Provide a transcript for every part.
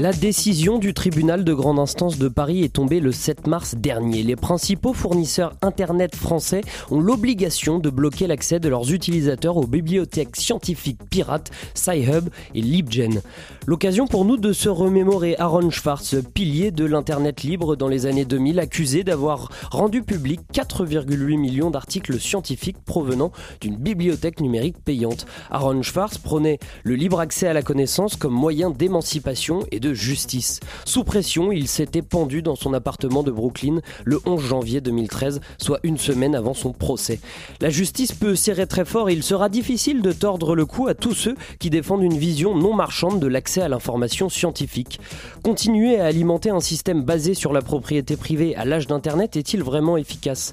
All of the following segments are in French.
La décision du tribunal de grande instance de Paris est tombée le 7 mars dernier. Les principaux fournisseurs Internet français ont l'obligation de bloquer l'accès de leurs utilisateurs aux bibliothèques scientifiques pirates SciHub et LibGen. L'occasion pour nous de se remémorer Aaron Schwartz, pilier de l'Internet libre dans les années 2000, accusé d'avoir rendu public 4,8 millions d'articles scientifiques provenant d'une bibliothèque numérique payante. Aaron Schwartz prenait le libre accès à la connaissance comme moyen d'émancipation et de justice. Sous pression, il s'était pendu dans son appartement de Brooklyn le 11 janvier 2013, soit une semaine avant son procès. La justice peut serrer très fort et il sera difficile de tordre le cou à tous ceux qui défendent une vision non marchande de l'accès à l'information scientifique. Continuer à alimenter un système basé sur la propriété privée à l'âge d'Internet est-il vraiment efficace?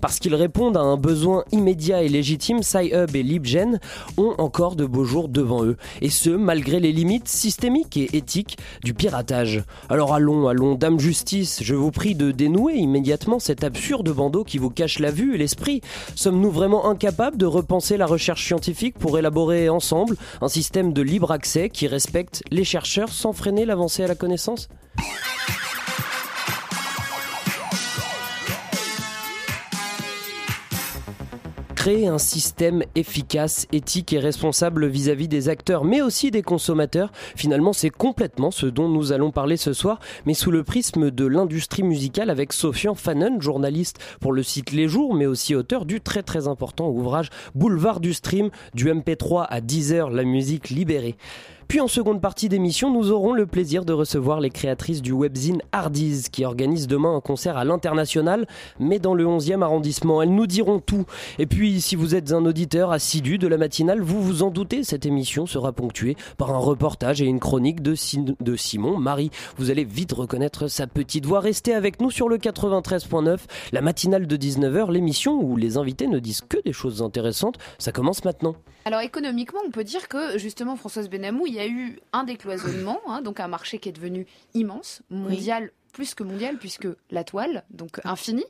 Parce qu'ils répondent à un besoin immédiat et légitime, SciHub et LibGen ont encore de beaux jours devant eux. Et ce, malgré les limites systémiques et éthiques du piratage. Alors allons, allons, Dame Justice, je vous prie de dénouer immédiatement cet absurde bandeau qui vous cache la vue et l'esprit. Sommes-nous vraiment incapables de repenser la recherche scientifique pour élaborer ensemble un système de libre accès qui respecte les chercheurs sans freiner l'avancée à la connaissance? Créer un système efficace, éthique et responsable vis-à-vis des acteurs, mais aussi des consommateurs. Finalement, c'est complètement ce dont nous allons parler ce soir, mais sous le prisme de l'industrie musicale avec Sofian Fanon, journaliste pour le site Les Jours, mais aussi auteur du très très important ouvrage Boulevard du Stream, du MP3 à 10h, la musique libérée. Puis en seconde partie d'émission, nous aurons le plaisir de recevoir les créatrices du webzine Hardies qui organise demain un concert à l'international, mais dans le 11e arrondissement. Elles nous diront tout. Et puis, si vous êtes un auditeur assidu de la matinale, vous vous en doutez, cette émission sera ponctuée par un reportage et une chronique de, de Simon Marie. Vous allez vite reconnaître sa petite voix. Restez avec nous sur le 93.9, la matinale de 19h, l'émission où les invités ne disent que des choses intéressantes. Ça commence maintenant. Alors économiquement, on peut dire que justement Françoise Benamou, il y a eu un décloisonnement, hein, donc un marché qui est devenu immense, mondial, plus que mondial, puisque la toile, donc infinie,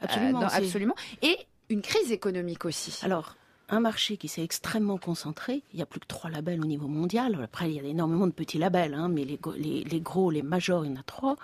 absolument, euh, absolument, et une crise économique aussi. Alors, un marché qui s'est extrêmement concentré. Il n'y a plus que trois labels au niveau mondial. Après, il y a énormément de petits labels, hein, mais les, les, gros, les majors, il y en a trois.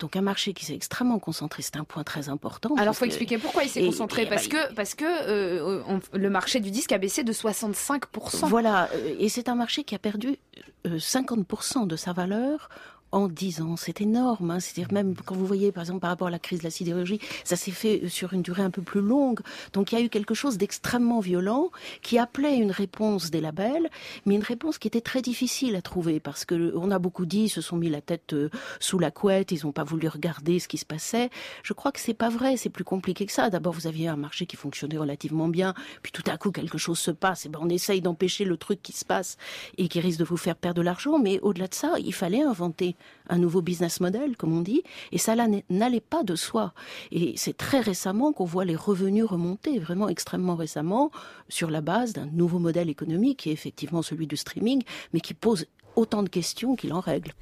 Donc un marché qui s'est extrêmement concentré, c'est un point très important. Alors, il faut expliquer pourquoi il s'est concentré. parce, que, parce que euh, le marché du disque a baissé de 65%. Voilà, euh, et c'est un marché qui a perdu 50% euh, de sa valeur en 10 ans. C'est énorme. Hein. C'est-à-dire même quand vous voyez, par exemple, par rapport à la crise de la sidérurgie, ça s'est fait sur une durée un peu plus longue. Donc il y a eu quelque chose d'extrêmement violent qui appelait une réponse des labels, mais une réponse qui était très difficile à trouver parce que on a beaucoup dit, ils se sont mis la tête euh, sous la couette, ils n'ont pas voulu regarder ce qui se passait. Je crois que c'est pas vrai. C'est plus compliqué que ça. D'abord, vous aviez un marché qui fonctionnait relativement bien, puis tout à coup quelque chose se passe. Et ben on essaye d'empêcher le truc qui se passe et qui risque de vous faire perdre de l'argent. Mais au-delà de ça, il fallait inventer un nouveau business model, comme on dit, et ça n'allait pas de soi. Et c'est très récemment qu'on voit les revenus remonter, vraiment extrêmement récemment, sur la base d'un nouveau modèle économique qui est effectivement celui du streaming, mais qui pose autant de questions qu'il en règle.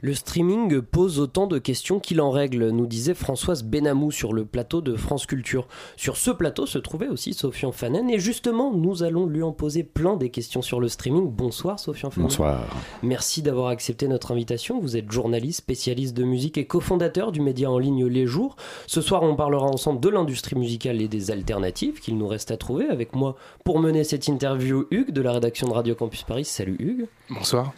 Le streaming pose autant de questions qu'il en règle, nous disait Françoise Benamou sur le plateau de France Culture. Sur ce plateau se trouvait aussi Sofian Fanen et justement nous allons lui en poser plein des questions sur le streaming. Bonsoir Sofian Fanen. Bonsoir. Merci d'avoir accepté notre invitation. Vous êtes journaliste, spécialiste de musique et cofondateur du média en ligne Les Jours. Ce soir on parlera ensemble de l'industrie musicale et des alternatives qu'il nous reste à trouver. Avec moi pour mener cette interview Hugues de la rédaction de Radio Campus Paris. Salut Hugues. Bonsoir.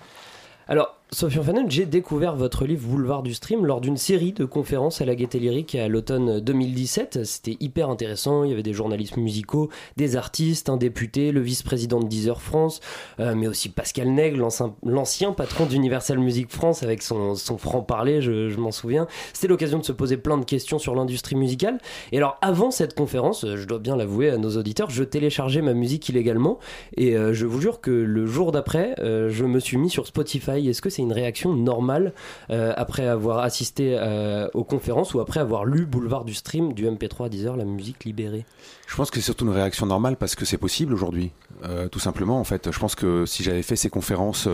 Alors, Sophie Fanon, j'ai découvert votre livre Boulevard du Stream lors d'une série de conférences à la Gaîté Lyrique à l'automne 2017. C'était hyper intéressant. Il y avait des journalistes musicaux, des artistes, un député, le vice-président de Deezer France, euh, mais aussi Pascal Nègre, l'ancien patron d'Universal Music France avec son, franc-parler, je, m'en souviens. C'était l'occasion de se poser plein de questions sur l'industrie musicale. Et alors, avant cette conférence, je dois bien l'avouer à nos auditeurs, je téléchargeais ma musique illégalement. Et euh, je vous jure que le jour d'après, euh, je me suis mis sur Spotify. Est-ce que c'est une réaction normale après avoir assisté aux conférences ou après avoir lu Boulevard du Stream du MP3 à 10h, la musique libérée Je pense que c'est surtout une réaction normale parce que c'est possible aujourd'hui. tout simplement, en fait. Je pense que si j'avais fait ces conférences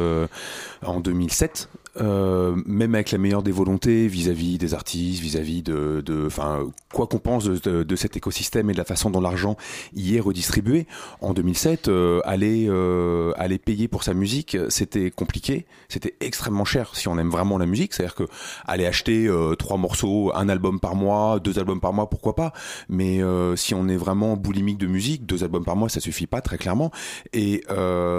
en 2007, euh, même avec la meilleure des volontés vis-à-vis des artistes, vis-à-vis de, enfin, quoi qu'on pense de, cet écosystème et de la façon dont l'argent y est redistribué. En 2007, euh, aller euh, aller payer pour sa musique, c'était compliqué, c'était extrêmement cher si on aime vraiment la musique. C'est-à-dire que aller acheter trois morceaux, un album par mois, deux albums par mois, pourquoi pas? Mais si on est vraiment boulimique de musique, deux albums par mois, ça suffit pas très clairement. Et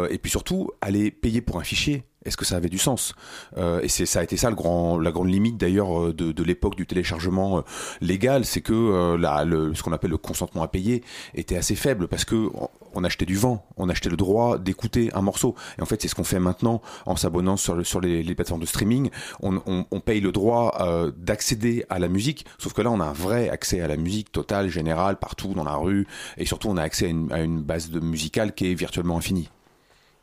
et puis surtout, aller payer pour un fichier est-ce que ça avait du sens? Euh, Et c'est ça a été ça le grand, la grande limite d'ailleurs euh, de, de l'époque du téléchargement euh, légal, c'est que euh, le, ce qu'on appelle le consentement à payer était assez faible parce que on achetait du vent, on achetait le droit d'écouter un morceau. Et en fait, c'est ce qu'on fait maintenant en s'abonnant sur, sur les, les, plateformes de streaming. On, on, on paye le droit euh, d'accéder à la musique, sauf que là, on a un vrai accès à la musique totale, générale, partout dans la rue, et surtout, on a accès à une, à une base de musicale qui est virtuellement infinie.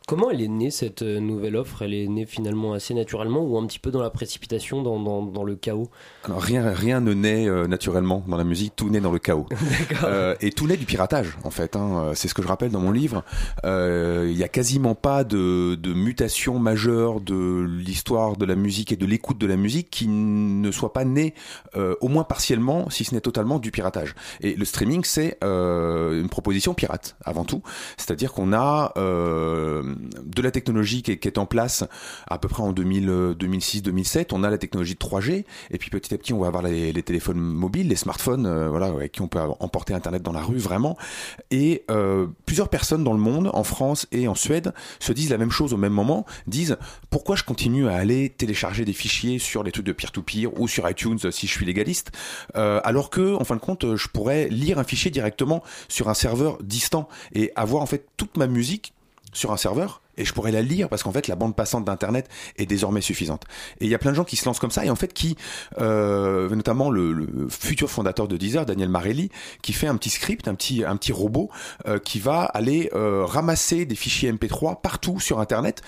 Comment elle est née cette euh, nouvelle offre? Elle est née finalement assez naturellement ou un petit peu dans la précipitation, dans, dans, dans le chaos? Alors rien, rien ne naît euh, naturellement dans la musique, tout naît dans le chaos. euh, et tout naît du piratage en fait. Hein. Euh, c'est ce que je rappelle dans mon livre. Il n'y a quasiment pas de, de mutation majeure de l'histoire de la musique et de l'écoute de la musique qui ne soit pas née au moins partiellement, si ce n'est totalement, du piratage. Et le streaming, c'est une proposition pirate avant tout. C'est-à-dire qu'on a de la technologie qui est, en place à peu près en 2006-2007. Euh, on a la technologie de 3G et puis petit à petit on va avoir les, téléphones mobiles, les smartphones, euh, voilà, avec qui on peut emporter Internet dans la rue vraiment. Et euh, plusieurs personnes dans le monde, en France et en Suède, se disent la même chose au même moment, disent pourquoi je continue à aller télécharger des fichiers sur les trucs de peer-to-peer ou sur iTunes si je suis légaliste, alors que en fin de compte je pourrais lire un fichier directement sur un serveur distant et avoir en fait toute ma musique sur un serveur et je pourrais la lire parce qu'en fait la bande passante d'internet est désormais suffisante. Et il y a plein de gens qui se lancent comme ça et en fait qui, euh, notamment le, futur fondateur de Deezer, Daniel Marelli, qui fait un petit script, un petit un petit robot euh, qui va aller euh, ramasser des fichiers MP3 partout sur internet,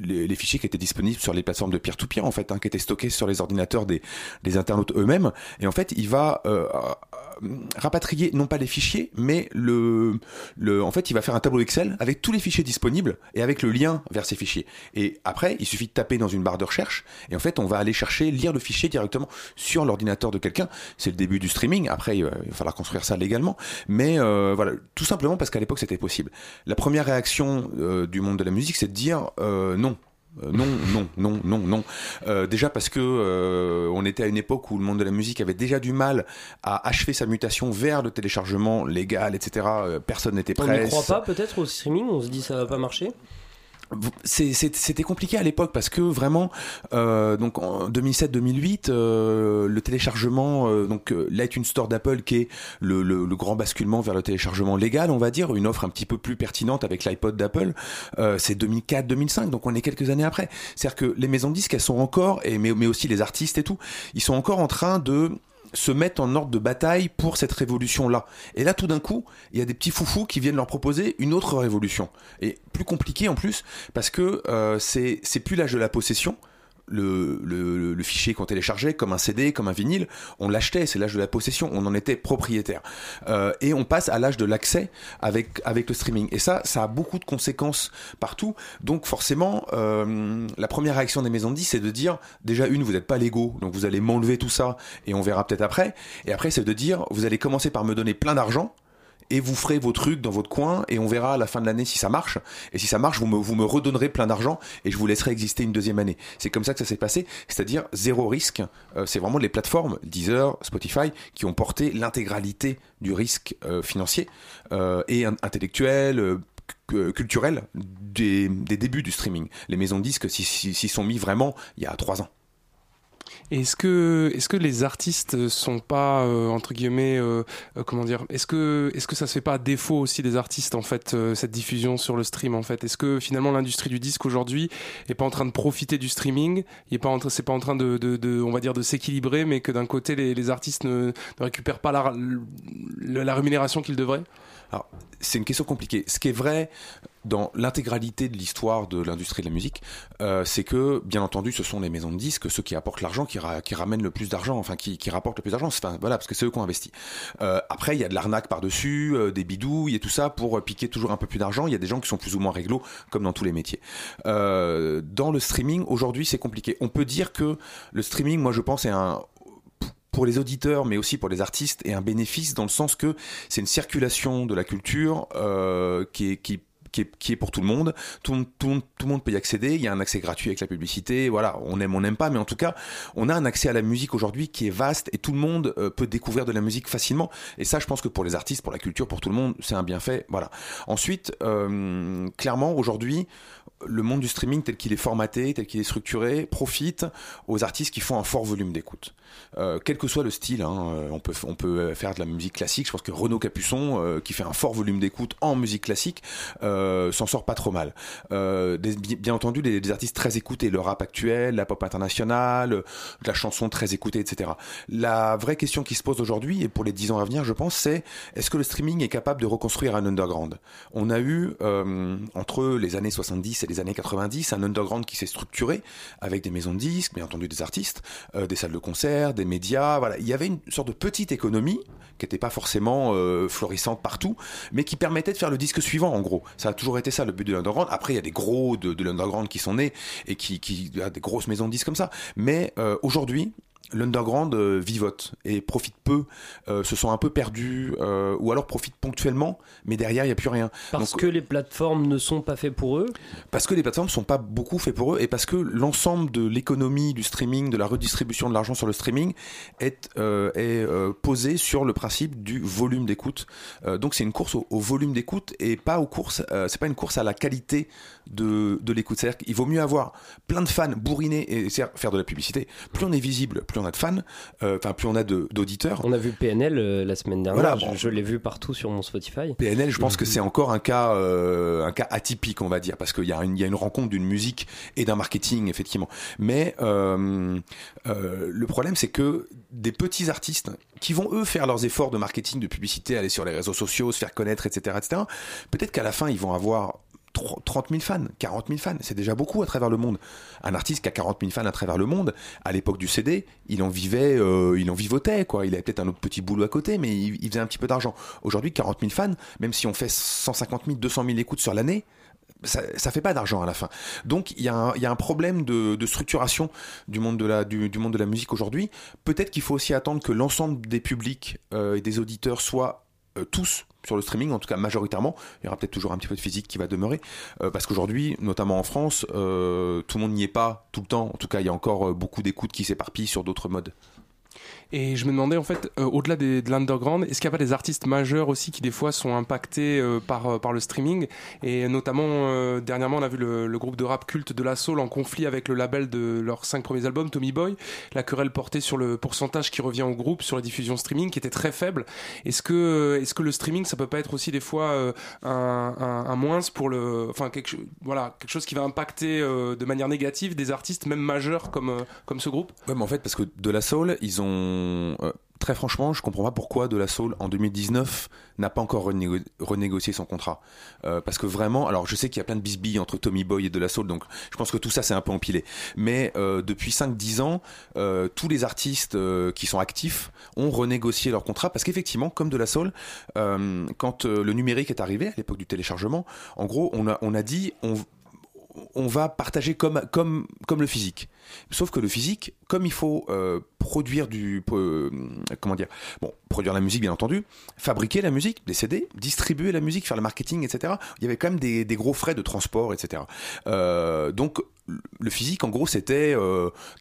les, fichiers qui étaient disponibles sur les plateformes de peer-to-peer en fait, hein, qui étaient stockés sur les ordinateurs des des internautes eux-mêmes. Et en fait il va euh, rapatrier non pas les fichiers, mais le le en fait il va faire un tableau Excel avec tous les fichiers disponibles et avec le lien vers ces fichiers. Et après, il suffit de taper dans une barre de recherche, et en fait, on va aller chercher, lire le fichier directement sur l'ordinateur de quelqu'un. C'est le début du streaming. Après, il va falloir construire ça légalement. Mais euh, voilà, tout simplement parce qu'à l'époque, c'était possible. La première réaction euh, du monde de la musique, c'est de dire euh, non, non, non, non, non, non. Euh, déjà parce que euh, on était à une époque où le monde de la musique avait déjà du mal à achever sa mutation vers le téléchargement légal, etc. personne n'était prêt. On ne croit pas peut-être au streaming? On se dit ça va pas marcher? C'était compliqué à l'époque parce que vraiment euh, donc en 2007-2008 euh, le téléchargement euh, donc euh, l'iTunes Store d'Apple qui est le, le, le, grand basculement vers le téléchargement légal on va dire une offre un petit peu plus pertinente avec l'iPod d'Apple euh, c'est 2004-2005 donc on est quelques années après. C'est à dire que les maisons de disques elles sont encore et mais, mais aussi les artistes et tout ils sont encore en train de se mettent en ordre de bataille pour cette révolution-là. Et là, tout d'un coup, il y a des petits foufous qui viennent leur proposer une autre révolution. Et plus compliquée en plus, parce que euh, c'est plus l'âge de la possession, le, le, le, fichier qu'on téléchargeait comme un CD, comme un vinyle, on l'achetait, c'est l'âge de la possession, on en était propriétaire. Euh, et on passe à l'âge de l'accès avec, avec le streaming. Et ça, ça a beaucoup de conséquences partout. Donc forcément, euh, la première réaction des maisons de 10, c'est de dire, déjà une, vous n'êtes pas légaux, donc vous allez m'enlever tout ça, et on verra peut-être après. Et après, c'est de dire, vous allez commencer par me donner plein d'argent, et vous ferez vos trucs dans votre coin et on verra à la fin de l'année si ça marche. Et si ça marche, vous me, vous me redonnerez plein d'argent et je vous laisserai exister une deuxième année. C'est comme ça que ça s'est passé, c'est-à-dire zéro risque. Euh, c'est vraiment les plateformes Deezer, Spotify qui ont porté l'intégralité du risque euh, financier euh, et intellectuel culturel des, des, débuts du streaming. Les maisons de disques s'y sont mis vraiment il y a trois ans. Est-ce que, est-ce que les artistes sont pas euh, entre guillemets, euh, euh, comment dire, est-ce que, est-ce que ça se fait pas défaut aussi des artistes en fait cette diffusion sur le stream en fait? Est-ce que finalement l'industrie du disque aujourd'hui est pas en train de profiter du streaming? Il pas en c'est pas en train de, de, de, on va dire, de s'équilibrer, mais que d'un côté les, artistes ne, ne récupèrent pas la, la rémunération qu'ils devraient? Alors, c'est une question compliquée. Ce qui est vrai dans l'intégralité de l'histoire de l'industrie de la musique, euh, c'est que, bien entendu, ce sont les maisons de disques, ceux qui apportent l'argent, qui, ramènent le plus d'argent, enfin, qui, rapportent le plus d'argent. Enfin, voilà, parce que c'est eux qui ont investi. Euh, après, il y a de l'arnaque par-dessus, euh, des bidouilles et tout ça pour piquer toujours un peu plus d'argent. Il y a des gens qui sont plus ou moins réglo, comme dans tous les métiers. Dans le streaming, aujourd'hui, c'est compliqué. On peut dire que le streaming, moi, je pense, est un pour les auditeurs, mais aussi pour les artistes, est un bénéfice dans le sens que c'est une circulation de la culture euh, qui, est, qui est, qui est, pour tout le monde. Tout, tout, tout, le monde peut y accéder. Il y a un accès gratuit avec la publicité. Voilà, on aime, on n'aime pas, mais en tout cas, on a un accès à la musique aujourd'hui qui est vaste et tout le monde euh, peut découvrir de la musique facilement. Et ça, je pense que pour les artistes, pour la culture, pour tout le monde, c'est un bienfait. Voilà. Ensuite, euh, clairement, aujourd'hui, le monde du streaming tel qu'il est formaté, tel qu'il est structuré, profite aux artistes qui font un fort volume d'écoute. Euh, quel que soit le style, hein, euh, on, peut, peut faire de la musique classique. Je pense que Renaud Capuçon, euh, qui fait un fort volume d'écoute en musique classique, euh, s'en sort pas trop mal. Euh, bien entendu, des, des, artistes très écoutés, le rap actuel, la pop internationale, la chanson très écoutée, etc. La vraie question qui se pose aujourd'hui, et pour les dix ans à venir, je pense, c'est est-ce que le streaming est capable de reconstruire un underground? On a eu, entre les années 70 et les années 90, un underground qui s'est structuré avec des maisons de disques, bien entendu des artistes, des salles de concert, des médias. Voilà, il y avait une sorte de petite économie qui n'était pas forcément euh, florissante partout, mais qui permettait de faire le disque suivant. En gros, ça a toujours été ça le but de l'underground. Après, il y a des gros de, de l'underground qui sont nés et qui, qui a des grosses maisons de disques comme ça. Mais euh, aujourd'hui, l'underground euh, vivote et profite peu, euh, se sont un peu perdus, euh, ou alors profite ponctuellement, mais derrière il n'y a plus rien. Parce que les plateformes ne sont pas faites pour eux? Parce que les plateformes ne sont pas beaucoup faites pour eux, et parce que l'ensemble de l'économie du streaming, de la redistribution de l'argent sur le streaming, est, est posé sur le principe du volume d'écoute. donc c'est une course au, au volume d'écoute et pas aux courses, c'est pas une course à la qualité de, de l'écoute. C'est-à-dire qu'il vaut mieux avoir plein de fans bourrinés et faire de la publicité. Plus on est visible, plus on a de fans, euh, enfin plus on a d'auditeurs. On a vu PNL euh, la semaine dernière. Voilà, je, l'ai vu partout sur mon Spotify. PNL, je pense que c'est encore un cas, euh, un cas atypique, on va dire, parce qu'il y, a une, y a une rencontre d'une musique et d'un marketing, effectivement. Mais le problème, c'est que des petits artistes qui vont eux faire leurs efforts de marketing, de publicité, aller sur les réseaux sociaux, se faire connaître, etc., etc. Peut-être qu'à la fin, ils vont avoir 30 000 fans, 40 000 fans, c'est déjà beaucoup à travers le monde. Un artiste qui a 40 000 fans à travers le monde, à l'époque du CD, il en vivait, euh, il en vivotait, quoi. Il avait peut-être un autre petit boulot à côté, mais il, faisait un petit peu d'argent. Aujourd'hui, 40 000 fans, même si on fait 150 000, 200 000 écoutes sur l'année, ça, ça fait pas d'argent à la fin. Donc il y, a un problème de, structuration du monde de la, musique aujourd'hui. Peut-être qu'il faut aussi attendre que l'ensemble des publics euh, et des auditeurs soient euh, tous sur le streaming, en tout cas majoritairement. Il y aura peut-être toujours un petit peu de physique qui va demeurer, euh, parce qu'aujourd'hui, notamment en France, euh, tout le monde n'y est pas tout le temps. En tout cas, il y a encore beaucoup d'écoutes qui s'éparpillent sur d'autres modes. Et je me demandais en fait, euh, au-delà de l'underground, est-ce qu'il n'y a pas des artistes majeurs aussi qui des fois sont impactés euh, par, euh, par le streaming? Et notamment, dernièrement, on a vu le, groupe de rap culte de la Soul en conflit avec le label de leurs cinq premiers albums, Tommy Boy. La querelle portait sur le pourcentage qui revient au groupe sur la diffusion streaming, qui était très faible. Est-ce que, est-ce que le streaming, ça peut pas être aussi des fois un, un, un, moins pour le, enfin quelque, voilà, quelque chose qui va impacter de manière négative des artistes même majeurs comme comme ce groupe? Ouais, mais en fait, parce que de la Soul, ils euh, très franchement, je comprends pas pourquoi De La Soul en 2019 n'a pas encore renégocié son contrat. Euh, parce que vraiment, alors je sais qu'il y a plein de bisbilles entre Tommy Boy et De La Soul, donc je pense que tout ça c'est un peu empilé. Mais euh, depuis 5-10 ans, tous les artistes qui sont actifs ont renégocié leur contrat parce qu'effectivement, comme De La Soul, quand le numérique est arrivé à l'époque du téléchargement, en gros, on a, on a dit on, on va partager comme, comme, comme le physique. Sauf que le physique, comme il faut euh, produire du. Euh, comment dire Bon, produire la musique, bien entendu, fabriquer la musique, les CD, distribuer la musique, faire le marketing, etc. Il y avait quand même des, gros frais de transport, etc. Euh, donc, le physique, en gros, c'était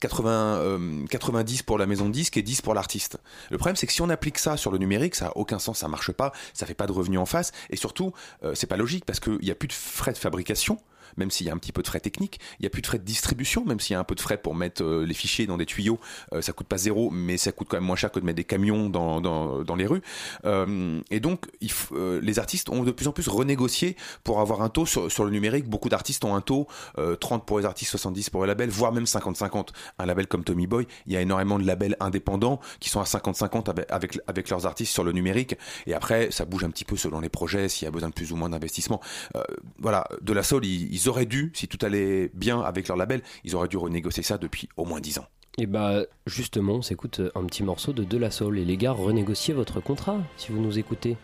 80, 90 pour la maison de disque et 10 pour l'artiste. Le problème, c'est que si on applique ça sur le numérique, ça a aucun sens, ça marche pas, ça fait pas de revenus en face, et surtout, c'est pas logique parce qu'il n'y a plus de frais de fabrication même s'il y a un petit peu de frais techniques. Il n'y a plus de frais de distribution, même s'il y a un peu de frais pour mettre les fichiers dans des tuyaux. ça coûte pas zéro, mais ça coûte quand même moins cher que de mettre des camions dans, dans, dans les rues. et donc, les artistes ont de plus en plus renégocié pour avoir un taux sur, sur le numérique. Beaucoup d'artistes ont un taux 30 pour les artistes, 70 pour les labels, voire même 50-50. Un label comme Tommy Boy, il y a énormément de labels indépendants qui sont à 50-50 avec, avec, leurs artistes sur le numérique. Et après, ça bouge un petit peu selon les projets, s'il y a besoin de plus ou moins d'investissement. Euh, voilà, de la Soul, ils, auraient dû, si tout allait bien avec leur label, ils auraient dû renégocier ça depuis au moins 10 ans. Et bah justement, on s'écoute un petit morceau de De La Soul. Et les gars, renégociez votre contrat si vous nous écoutez.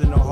In the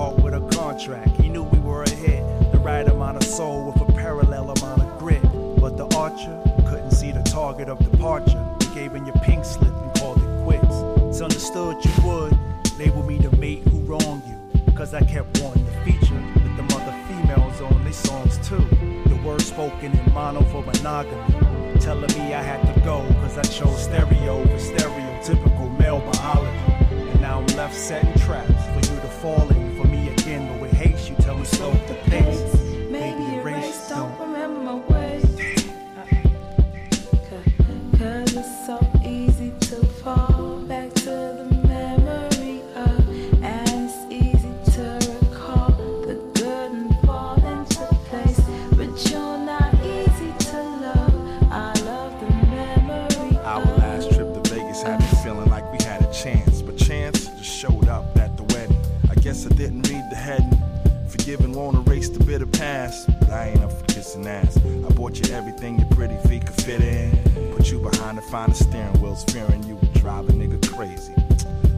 up ass. I bought you everything your pretty feet could fit in. Put you behind the finest steering wheels, fearing you would drive a nigga crazy.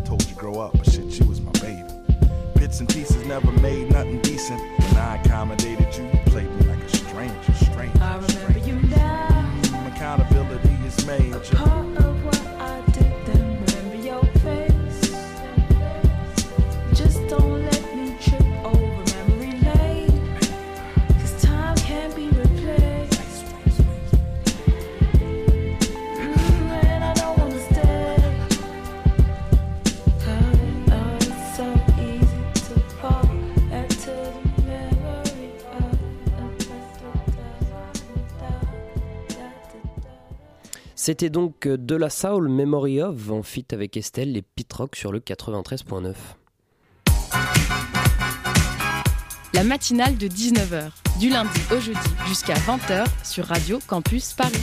Told you grow up, but shit, you was my baby. Bits and pieces never made nothing decent. When I accommodated you, you played me like a stranger, stranger. I remember you now. Accountability is major. Uh-uh. C'était donc de la Soul Memory of en fit avec Estelle et Pitrock sur le 93.9. La matinale de 19h, du lundi au jeudi jusqu'à 20h sur Radio Campus Paris.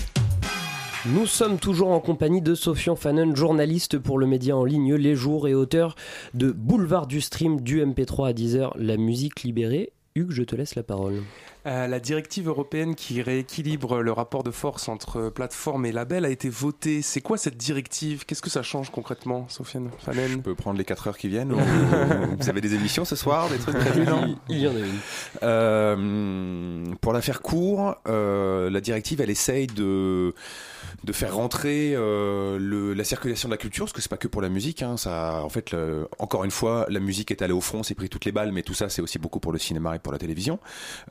Nous sommes toujours en compagnie de Sofian Fanon, journaliste pour le média en ligne Les Jours et auteur de Boulevard du Stream du MP3 à 10h, la musique libérée. Hugues, je te laisse la parole. Euh, la directive européenne qui rééquilibre le rapport de force entre plateformes et labels a été votée. C'est quoi cette directive? Qu'est-ce que ça change concrètement, Sofiane Fanen? Je peux prendre les 4 heures qui viennent ou- Vous avez des émissions ce soir, des trucs prévus, non? Il y en a une. Euh, pour la faire court, euh, la directive, elle essaye de de faire rentrer euh, le, la circulation de la culture, parce que c'est pas que pour la musique. Hein, ça, en fait, le- encore une fois, la musique est allée au front, c'est pris toutes les balles, mais tout ça, c'est aussi beaucoup pour le cinéma et pour la télévision.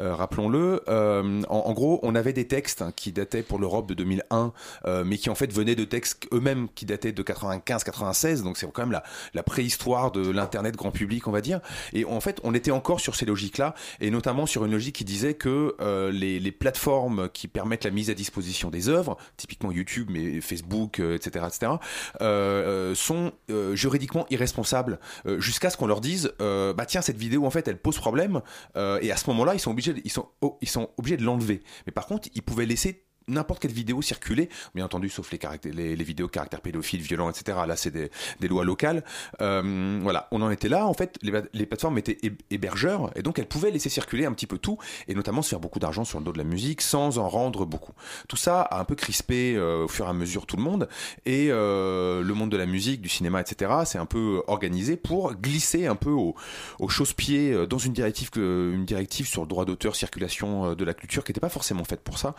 Euh, Rappelons-le. Euh, en, en gros, on avait des textes hein, qui dataient pour l'Europe de 2001, euh, mais qui en fait venaient de textes eux-mêmes qui dataient de 95-96. Donc c'est quand même la, la préhistoire de l'internet grand public, on va dire. Et en fait, on était encore sur ces logiques-là, et notamment sur une logique qui disait que euh, les, les plateformes qui permettent la mise à disposition des œuvres, typiquement YouTube, mais Facebook, euh, etc., etc., euh, euh, sont juridiquement irresponsables jusqu'à ce qu'on leur dise, bah tiens, cette vidéo en fait, elle pose problème, et à ce moment-là, ils sont obligés, de- ils sont, oh, ils sont obligés de l'enlever. Mais par contre, ils pouvaient laisser n'importe quelle vidéo circuler, bien entendu, sauf les, les, les vidéos caractères pédophiles, violents, etc. Là, c'est des, des lois locales. Euh, voilà, on en était là. En fait, les, les plateformes étaient hé- hébergeurs et donc elles pouvaient laisser circuler un petit peu tout et notamment se faire beaucoup d'argent sur le dos de la musique sans en rendre beaucoup. Tout ça a un peu crispé euh, au fur et à mesure tout le monde et euh, le monde de la musique, du cinéma, etc. C'est un peu organisé pour glisser un peu au, au chausse-pied euh, dans une directive, une directive sur le droit d'auteur, circulation euh, de la culture qui n'était pas forcément faite pour ça.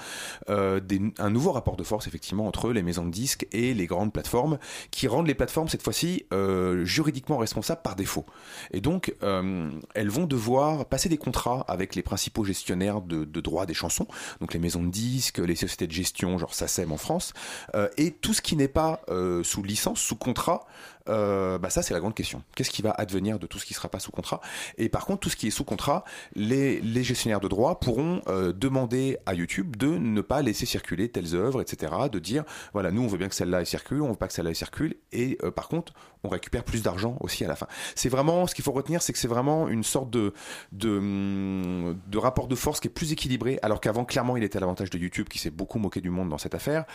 Euh, des- un nouveau rapport de force effectivement entre les maisons de disques et les grandes plateformes qui rendent les plateformes cette fois-ci euh, juridiquement responsables par défaut. Et donc euh, elles vont devoir passer des contrats avec les principaux gestionnaires de, de droits des chansons, donc les maisons de disques, les sociétés de gestion genre SACEM en France, euh, et tout ce qui n'est pas euh, sous licence, sous contrat, euh, bah ça c'est la grande question. Qu'est-ce qui va advenir de tout ce qui ne sera pas sous contrat? Et par contre, tout ce qui est sous contrat, les, gestionnaires de droits pourront euh, demander à YouTube de ne pas laisser circuler telles œuvres, etc. De dire, voilà, nous on veut bien que celle-là elle circule, on veut pas que celle-là elle circule, et euh, par contre, on récupère plus d'argent aussi à la fin. C'est vraiment, ce qu'il faut retenir, c'est que c'est vraiment une sorte de, de, hum, de rapport de force qui est plus équilibré, alors qu'avant, clairement, il était à l'avantage de YouTube qui s'est beaucoup moqué du monde dans cette affaire.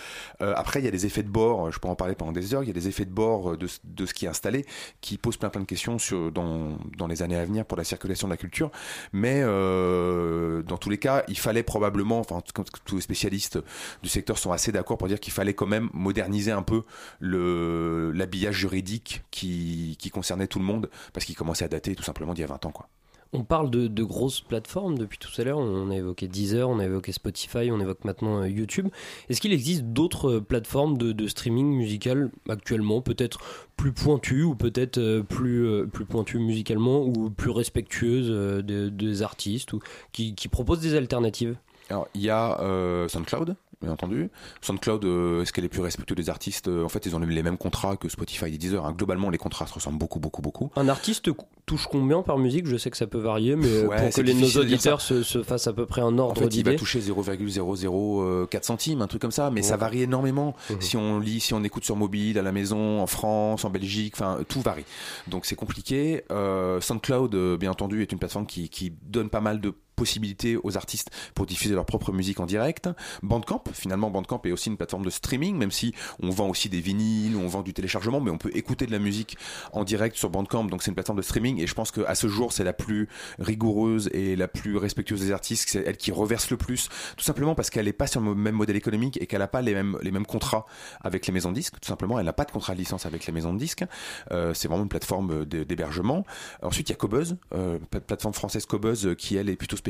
Euh, après, il y a des effets de bord, je peux en parler pendant des heures, il y a des effets de bord de, de ce qui est installé qui posent plein plein de questions sur, dans, dans les années à venir pour la circulation de la culture. Mais euh, dans tous les cas, il fallait probablement, enfin, tous les spécialistes du secteur sont assez d'accord pour dire qu'il fallait quand même moderniser un peu le l'habillage juridique qui, qui concernait tout le monde parce qu'il commençait à dater tout simplement d'il y a 20 ans. Quoi. On parle de, de grosses plateformes depuis tout à l'heure. On a évoqué Deezer, on a évoqué Spotify, on évoque maintenant euh, YouTube. Est-ce qu'il existe d'autres euh, plateformes de, de streaming musical actuellement, peut-être plus pointues ou peut-être euh, plus, plus pointues musicalement ou plus respectueuses des, des artistes ou qui, qui proposent des alternatives? Alors, il y a euh, SoundCloud, bien entendu. SoundCloud, euh, est-ce qu'elle est plus respectueuse des artistes Euh, En fait, ils ont les mêmes contrats que Spotify et Deezer. hein. Globalement, les contrats se ressemblent beaucoup, beaucoup, beaucoup. Un artiste touche combien par musique? Je sais que ça peut varier, mais euh, Ouais, pour que les, nos auditeurs se, se fassent à peu près un En ordre fait, il va toucher 0,004 centimes, un truc comme ça, mais ça varie énormément. Mhm. Si on lit, si on écoute sur mobile, à la maison, en France, en Belgique, enfin, tout varie. Donc c'est compliqué. Euh, SoundCloud, euh, bien entendu, est une plateforme qui, qui donne pas mal de possibilités aux artistes pour diffuser leur propre musique en direct. Bandcamp, finalement, Bandcamp est aussi une plateforme de streaming, même si on vend aussi des vinyles, on vend du téléchargement, mais on peut écouter de la musique en direct sur Bandcamp, donc c'est une plateforme de streaming, et je pense qu'à ce jour, c'est la plus rigoureuse et la plus respectueuse des artistes, c'est elle qui reverse le plus, tout simplement parce qu'elle n'est pas sur le même modèle économique et qu'elle n'a pas les mêmes, les mêmes contrats avec les maisons de disques, tout simplement, elle n'a pas de contrat de licence avec les maisons de disques, Euh, c'est vraiment une plateforme d'hébergement. Ensuite, il y a Cobuzz, euh, pla- plateforme française Cobuzz, euh, qui elle est plutôt spécialisée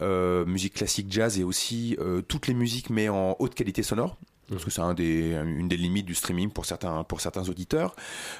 euh, musique classique, jazz et aussi euh, toutes les musiques mais en haute qualité sonore. Parce que c'est un des, une des limites du streaming pour certains, pour certains auditeurs.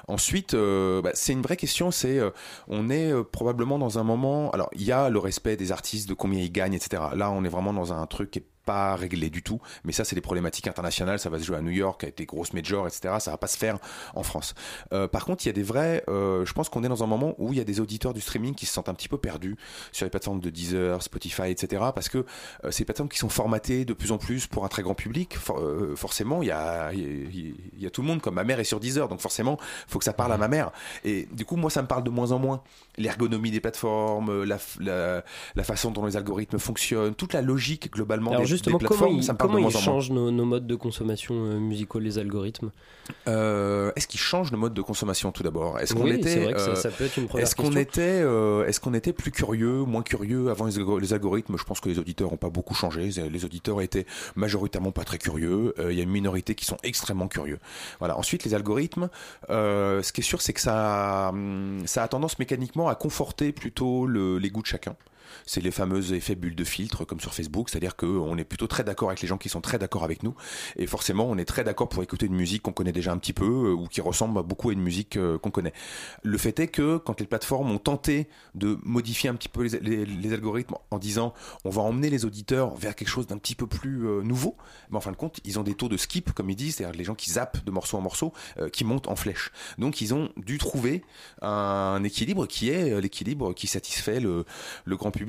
Ensuite, euh, bah, c'est une vraie question. C'est, euh, on est euh, probablement dans un moment. Alors, il y a le respect des artistes, de combien ils gagnent, etc. Là, on est vraiment dans un truc qui est pas réglé du tout. Mais ça, c'est des problématiques internationales. Ça va se jouer à New York avec des grosses majors, etc. Ça va pas se faire en France. Euh, par contre, il y a des vrais. euh, je pense qu'on est dans un moment où il y a des auditeurs du streaming qui se sentent un petit peu perdus sur les plateformes de Deezer, Spotify, etc. Parce que euh, c'est des plateformes qui sont formatées de plus en plus pour un très grand public. For- euh, forcément, il y a, y, a- il y a tout le monde. Comme ma mère est sur Deezer, donc forcément, faut que ça parle à ma mère. Et du coup, moi, ça me parle de moins en moins. L'ergonomie des plateformes, la, la, la façon dont les algorithmes fonctionnent, toute la logique globalement Alors des, justement, des comment ça me parle de comment ils changent nos, nos modes de consommation euh, musicaux, les algorithmes? Euh, est-ce qu'ils changent le mode de consommation tout d'abord? Est-ce qu'on Oui, était ça- euh, ça peut être une première Est-ce qu'on était, est-ce qu'on était plus curieux, moins curieux avant les, algo- les algorithmes? Je pense que les auditeurs n'ont pas beaucoup changé. Les- auditeurs étaient majoritairement pas très curieux. Il y a une minorité qui sont extrêmement curieux. Voilà. Ensuite, les algorithmes. ce qui est sûr, c'est que ça, hum, ça a tendance mécaniquement à conforter plutôt le- les goûts de chacun. C'est les fameux effets bulles de filtre comme sur Facebook, c'est-à-dire qu'on est plutôt très d'accord avec les gens qui sont très d'accord avec nous, et forcément on est très d'accord pour écouter une musique qu'on connaît déjà un petit peu euh, ou qui ressemble beaucoup à une musique euh, qu'on connaît. Le fait est que quand les plateformes ont tenté de modifier un petit peu les, algorithmes en disant on va emmener les auditeurs vers quelque chose d'un petit peu plus euh, nouveau, mais en fin de compte ils ont des taux de skip comme ils disent, c'est-à-dire les gens qui zappent de morceau en morceau, qui montent en flèche. Donc ils ont dû trouver un équilibre qui est l'équilibre qui satisfait le grand public.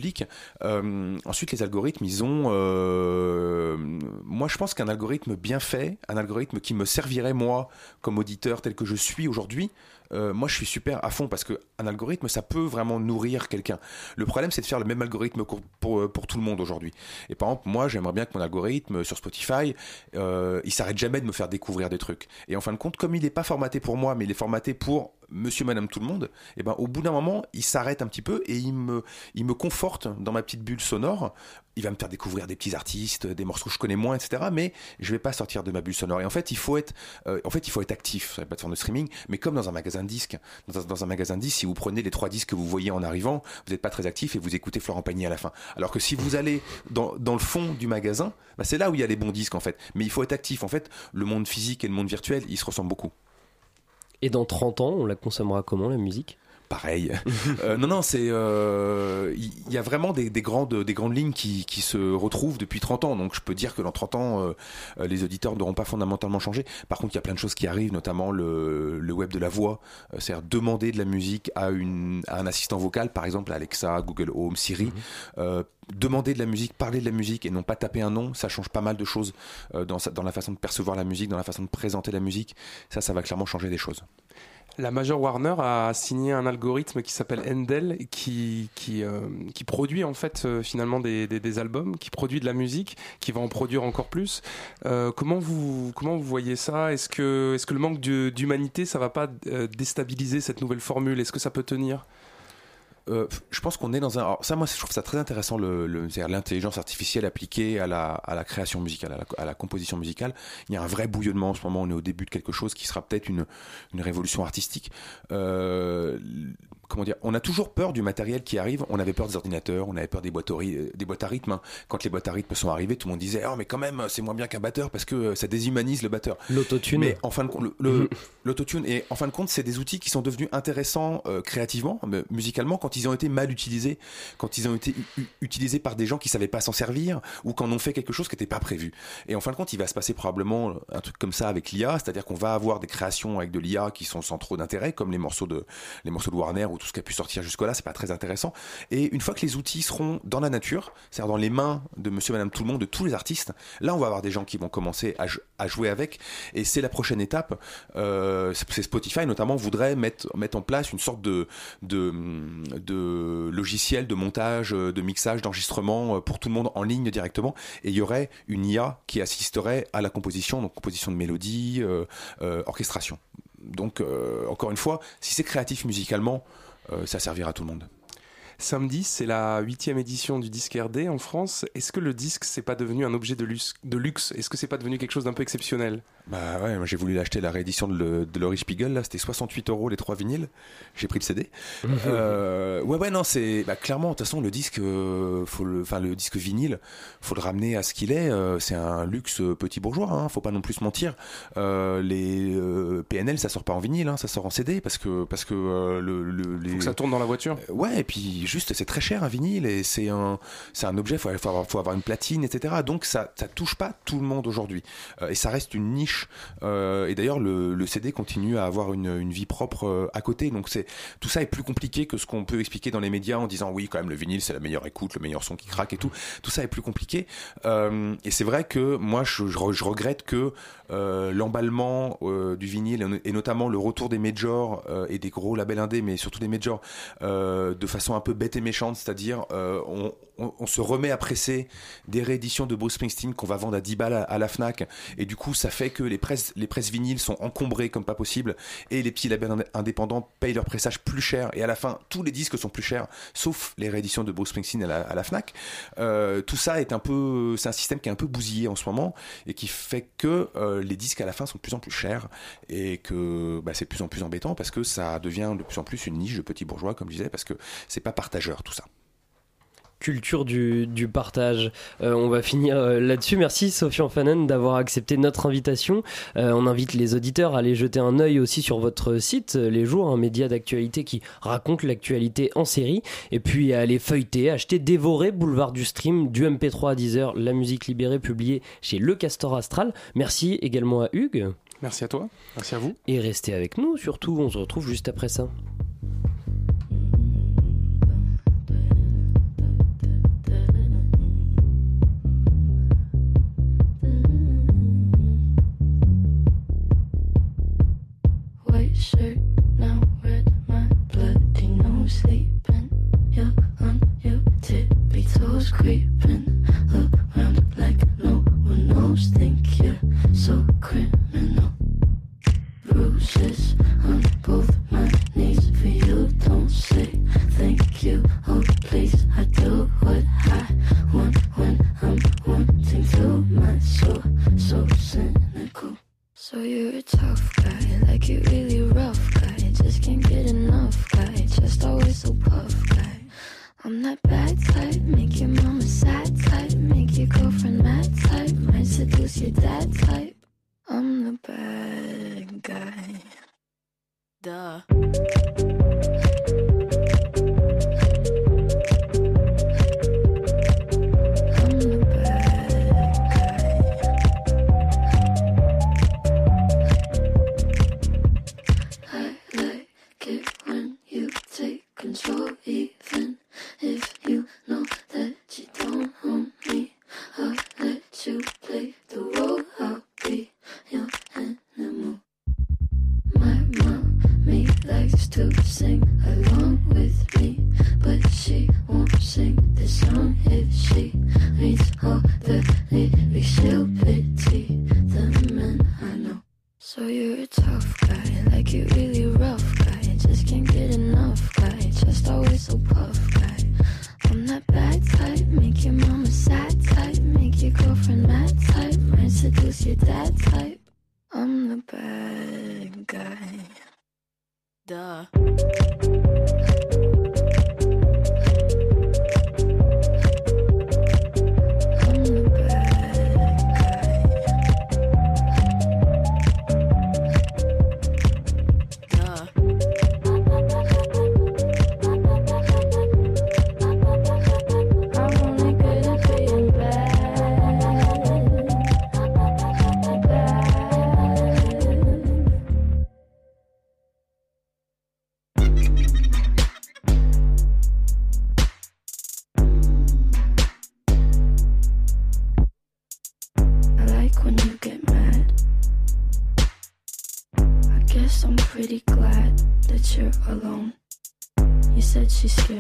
Euh, ensuite, les algorithmes, ils ont. euh, moi, je pense qu'un algorithme bien fait, un algorithme qui me servirait moi comme auditeur tel que je suis aujourd'hui. euh, moi, je suis super à fond parce que un algorithme, ça peut vraiment nourrir quelqu'un. Le problème, c'est de faire le même algorithme pour, pour, pour tout le monde aujourd'hui. Et par exemple, moi, j'aimerais bien que mon algorithme sur Spotify, il s'arrête jamais de me faire découvrir des trucs. Et en fin de compte, comme il n'est pas formaté pour moi, mais il est formaté pour Monsieur, Madame, tout le monde, et ben au bout d'un moment, il s'arrête un petit peu et il me, il me conforte dans ma petite bulle sonore. Il va me faire découvrir des petits artistes, des morceaux que je connais moins, etc. Mais je vais pas sortir de ma bulle sonore. Et en fait, il faut être, euh, en fait, il faut être actif sur les plateformes de streaming. Mais comme dans un magasin de disques, dans un, magasin de disques, si vous prenez les trois disques que vous voyez en arrivant, vous n'êtes pas très actif et vous écoutez Florent Pagny à la fin. Alors que si vous allez dans, dans le fond du magasin, bah, c'est là où il y a les bons disques en fait. Mais il faut être actif. En fait, le monde physique et le monde virtuel, ils se ressemblent beaucoup. Et dans 30 ans, on la consommera comment la musique? Pareil. Euh, non, non, c'est euh, il y, y a vraiment des, des grandes des grandes lignes qui, qui se retrouvent depuis 30 ans. Donc je peux dire que dans 30 ans, euh, euh, les auditeurs n'auront pas fondamentalement changé. Par contre, il y a plein de choses qui arrivent, notamment le, le web de la voix, euh, c'est-à-dire demander de la musique à une à un assistant vocal, par exemple Alexa, Google Home, Siri. Euh, demander de la musique, parler de la musique et non pas taper un nom, ça change pas mal de choses euh, dans, sa- dans la façon de percevoir la musique, dans la façon de présenter la musique. Ça, ça va clairement changer des choses. La Major Warner a signé un algorithme qui s'appelle Endel, qui, qui, euh, produit en fait euh, finalement des, des, albums, qui produit de la musique, qui va en produire encore plus. Euh, comment, vous, comment vous voyez ça? Est-ce que, est que le manque d'humanité, ça va pas déstabiliser cette nouvelle formule? Est-ce que ça peut tenir? Euh, je pense qu'on est dans un. alors ça, moi, je trouve ça très intéressant, le, le- l'intelligence artificielle appliquée à la, création musicale, à la, à la composition musicale. Il y a un vrai bouillonnement en ce moment. On est au début de quelque chose qui sera peut-être une, une révolution artistique. Euh, comment dire On a toujours peur du matériel qui arrive. On avait peur des ordinateurs, on avait peur des boîtes, ry- des boîtes à rythme. hein. Quand les boîtes à rythme sont arrivées, tout le monde disait Oh, mais quand même, c'est moins bien qu'un batteur parce que euh, ça déshumanise le batteur. L'autotune. Mais en fin de compte, l'autotune et en fin de compte, c'est des outils qui sont devenus intéressants euh, créativement, mais musicalement, quand ils ont été mal utilisés, quand ils ont été utilisés par des gens qui savaient pas s'en servir ou quand on fait quelque chose qui n'était pas prévu. Et en fin de compte, il va se passer probablement un truc comme ça avec l'IA, c'est-à-dire qu'on va avoir des créations avec de l'IA qui sont sans trop d'intérêt, comme les morceaux de les morceaux de Warner ou tout ce qui a pu sortir jusque-là, c'est pas très intéressant. Et une fois que les outils seront dans la nature, c'est-à-dire dans les mains de Monsieur, Madame, tout le monde, de tous les artistes, là, on va avoir des gens qui vont commencer à, jou- à jouer avec, et c'est la prochaine étape. Euh, c'est Spotify notamment voudrait mettre mettre en place une sorte de de, logiciel de montage, de mixage, d'enregistrement euh, pour tout le monde en ligne directement, et il y aurait une IA qui assisterait à la composition, donc composition de mélodie, euh, orchestration. Donc encore une fois, si c'est créatif musicalement, ça servira à tout le monde. Samedi, c'est la huitième édition du disque RD en France. Est-ce que le disque, c'est pas devenu un objet de luxe, de luxe? Est-ce que c'est pas devenu quelque chose d'un peu exceptionnel? Bah ouais, moi j'ai voulu acheter la réédition de, le- de Laurie Spiegel, là c'était 68 euros les trois vinyles. J'ai pris le CD. Euh, ouais ouais non c'est bah, clairement de toute façon le disque, euh, faut le, enfin le disque vinyle, faut le ramener à ce qu'il est. euh, c'est un luxe euh, petit bourgeois, hein, faut pas non plus se mentir. Euh, les euh, PNL ça sort pas en vinyle, hein, ça sort en CD parce que parce que euh, le, le- les... Faut que ça tourne dans la voiture Ouais, et puis juste, c'est très cher un vinyle et c'est un, c'est un objet, faut, faut, avoir, faut avoir une platine, etc. Donc ça, ça touche pas tout le monde aujourd'hui. Euh, et ça reste une niche Euh, et d'ailleurs, le, CD continue à avoir une, vie propre euh, à côté. Donc tout ça est plus compliqué que ce qu'on peut expliquer dans les médias en disant oui, quand même, le vinyle c'est la meilleure écoute, le meilleur son qui craque et tout. Tout ça est plus compliqué. Euh, et c'est vrai que moi, je regrette que euh, l'emballement euh, du vinyle et notamment le retour des majors euh, et des gros labels indés, mais surtout des majors, de façon un peu bête et méchante, c'est-à-dire on, se remet à presser des rééditions de Bruce Springsteen qu'on va vendre à 10 balles à, la Fnac, et du coup ça fait que les presses, les presses vinyles sont encombrées comme pas possible, et les petits labels indé- indépendants payent leur pressage plus cher, et à la fin tous les disques sont plus chers, sauf les rééditions de Bruce Springsteen à la, à la Fnac. Tout ça est un peu, c'est un système qui est un peu bousillé en ce moment, et qui fait que les disques à la fin sont de plus en plus chers, et que bah, c'est de plus en plus embêtant parce que ça devient de plus en plus une niche de petits bourgeois, comme je disais, parce que c'est pas partageur tout ça. Culture du, du partage. Euh, on va finir euh, là-dessus. Merci Sophie Fanen d'avoir accepté notre invitation. Euh, on invite les auditeurs à aller jeter un œil aussi sur votre site, Les Jours, un média d'actualité qui raconte l'actualité en série. Et puis à aller feuilleter, acheter, dévorer Boulevard du Stream, du MP3 à 10h, la musique libérée publiée chez Le Castor Astral. Merci également à Hugues. Merci à toi. Merci à vous. Et restez avec nous surtout. On se retrouve juste après ça. Creeping bad guy. Duh.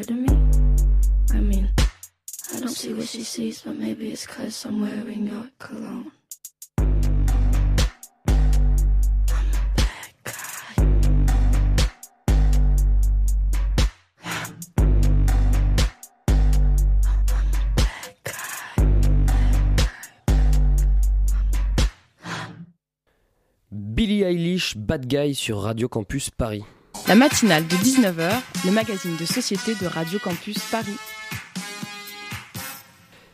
Scared of me? I mean, I don't see what she sees, but maybe it's cause I'm wearing your cologne. Billie Eilish, Bad Guy sur Radio Campus Paris. La matinale de 19h, le magazine de société de Radio Campus Paris.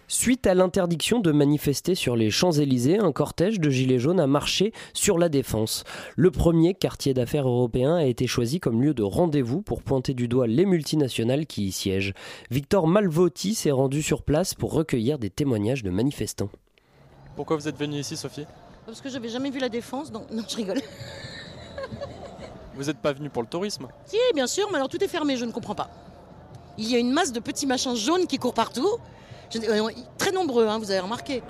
Suite à l'interdiction de manifester sur les Champs-Élysées, un cortège de gilets jaunes a marché sur la Défense. Le premier quartier d'affaires européen a été choisi comme lieu de rendez-vous pour pointer du doigt les multinationales qui y siègent. Victor Malvotti s'est rendu sur place pour recueillir des témoignages de manifestants. Pourquoi vous êtes venu ici, Sophie? Parce que j'avais jamais vu la défense, donc non, je rigole. Vous n'êtes pas venu pour le tourisme Si, bien sûr, mais alors tout est fermé, je ne comprends pas. Il y a une masse de petits machins jaunes qui courent partout. Euh, très nombreux, hein, vous avez remarqué.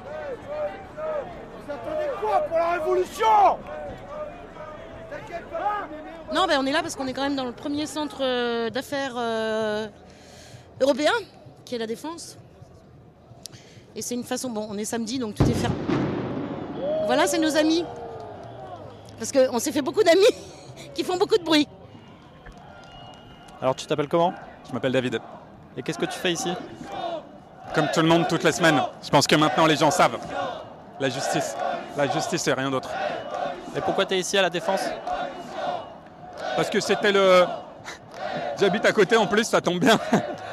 Vous attendez quoi pour la révolution? Non, ben on est là parce qu'on est quand même dans le premier centre euh, d'affaires euh, européen, qui est la Défense. Et c'est une façon, bon, on est samedi, donc tout est fermé. Voilà, c'est nos amis. Parce qu'on s'est fait beaucoup d'amis qui font beaucoup de bruit. Alors tu t'appelles comment? Je m'appelle David. Et qu'est-ce que tu fais ici? Comme tout le monde toutes les semaines, je pense que maintenant les gens savent. La justice. La justice et rien d'autre. Et pourquoi tu es ici à la Défense? Parce que c'était le... J'habite à côté en plus, ça tombe bien.